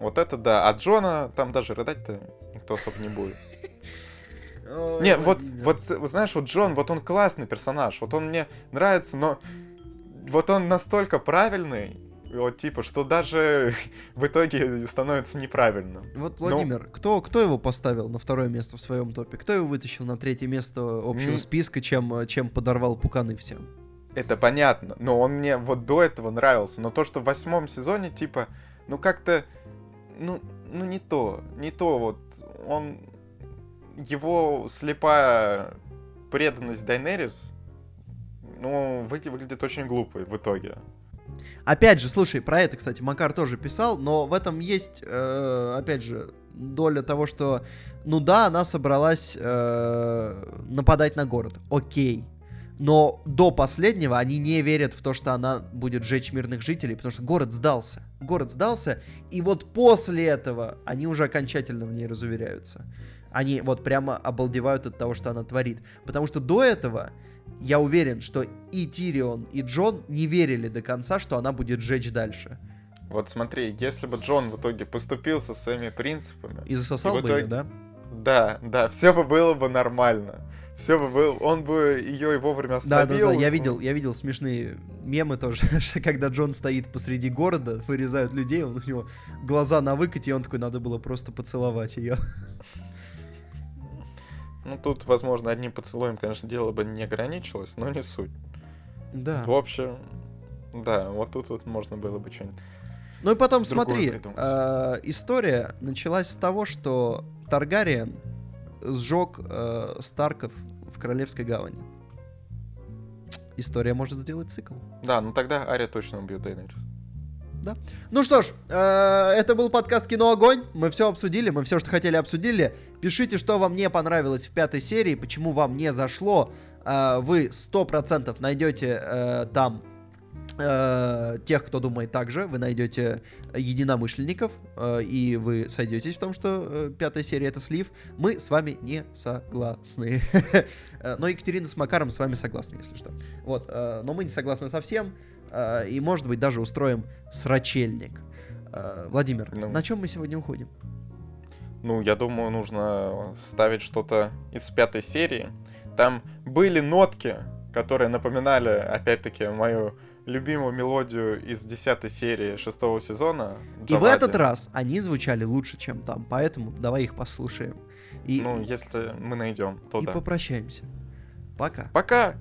Вот это да. А Джона там даже рыдать-то никто особо не будет. Ой, Не, вот, вот, вот знаешь, вот Джон, вот он классный персонаж, вот он мне нравится, но вот он настолько правильный, вот типа, что даже в итоге становится неправильным. Вот, ну- Владимир, кто, кто его поставил на второе место в своем топе? Кто его вытащил на третье место общего Не- списка, чем, чем подорвал пуканы всем? Это понятно, но он мне вот до этого нравился, но то, что в восьмом сезоне, типа, ну как-то, ну, ну не то, не то, вот, он, его слепая преданность Дайнерис, ну, выгля- выглядит очень глупой в итоге. Опять же, слушай, про это, кстати, Макар тоже писал, но в этом есть, э, опять же, доля того, что, ну да, она собралась э, нападать на город. Окей. Но до последнего они не верят в то, что она будет жечь мирных жителей, потому что город сдался. Город сдался, и вот после этого они уже окончательно в ней разуверяются. Они вот прямо обалдевают от того, что она творит. Потому что до этого я уверен, что и Тирион, и Джон не верили до конца, что она будет жечь дальше. Вот смотри, если бы Джон в итоге поступил со своими принципами, И засосал И бы ее, итоге- да? да, да, все бы было бы нормально. Все бы было, он бы ее и вовремя Да, да, да, остановил. я видел, я видел смешные мемы тоже, что когда Джон стоит посреди города, вырезают людей, он, у него глаза на выкате, и он такой, надо было просто поцеловать ее. Ну, тут, возможно, одним поцелуем, конечно, дело бы не ограничилось, но не суть. Да. В общем, да, вот тут вот можно было бы что-нибудь... Ну и потом Другое смотри, э, история началась с того, что Таргариен сжег э, Старков в Королевской гавани. История может сделать цикл. Да, ну тогда Ария точно убьет Дейнерис. Ну что ж, э, это был подкаст Кино Огонь. Мы все обсудили, мы все, что хотели, обсудили. Пишите, что вам не понравилось в пятой серии, почему вам не зашло. Э, вы 100% найдете э, там тех, кто думает так же. Вы найдете единомышленников, э, и вы сойдетесь в том, что э, пятая серия это слив. Мы с вами не согласны. Э, Но Екатерина с Макаром с вами согласны, если что. Вот, э, но мы не согласны совсем. э, И, может быть, даже устроим срачельник. Э, Владимир, Ну. на чем мы сегодня уходим? Ну, я думаю, нужно ставить что-то из пятой серии. Там были нотки, которые напоминали, опять-таки, мою любимую мелодию из десятой серии шестого сезона. И в Джавади. этот раз они звучали лучше, чем там, поэтому давай их послушаем. И, Ну, если мы найдем, то и да. попрощаемся. Пока. Пока!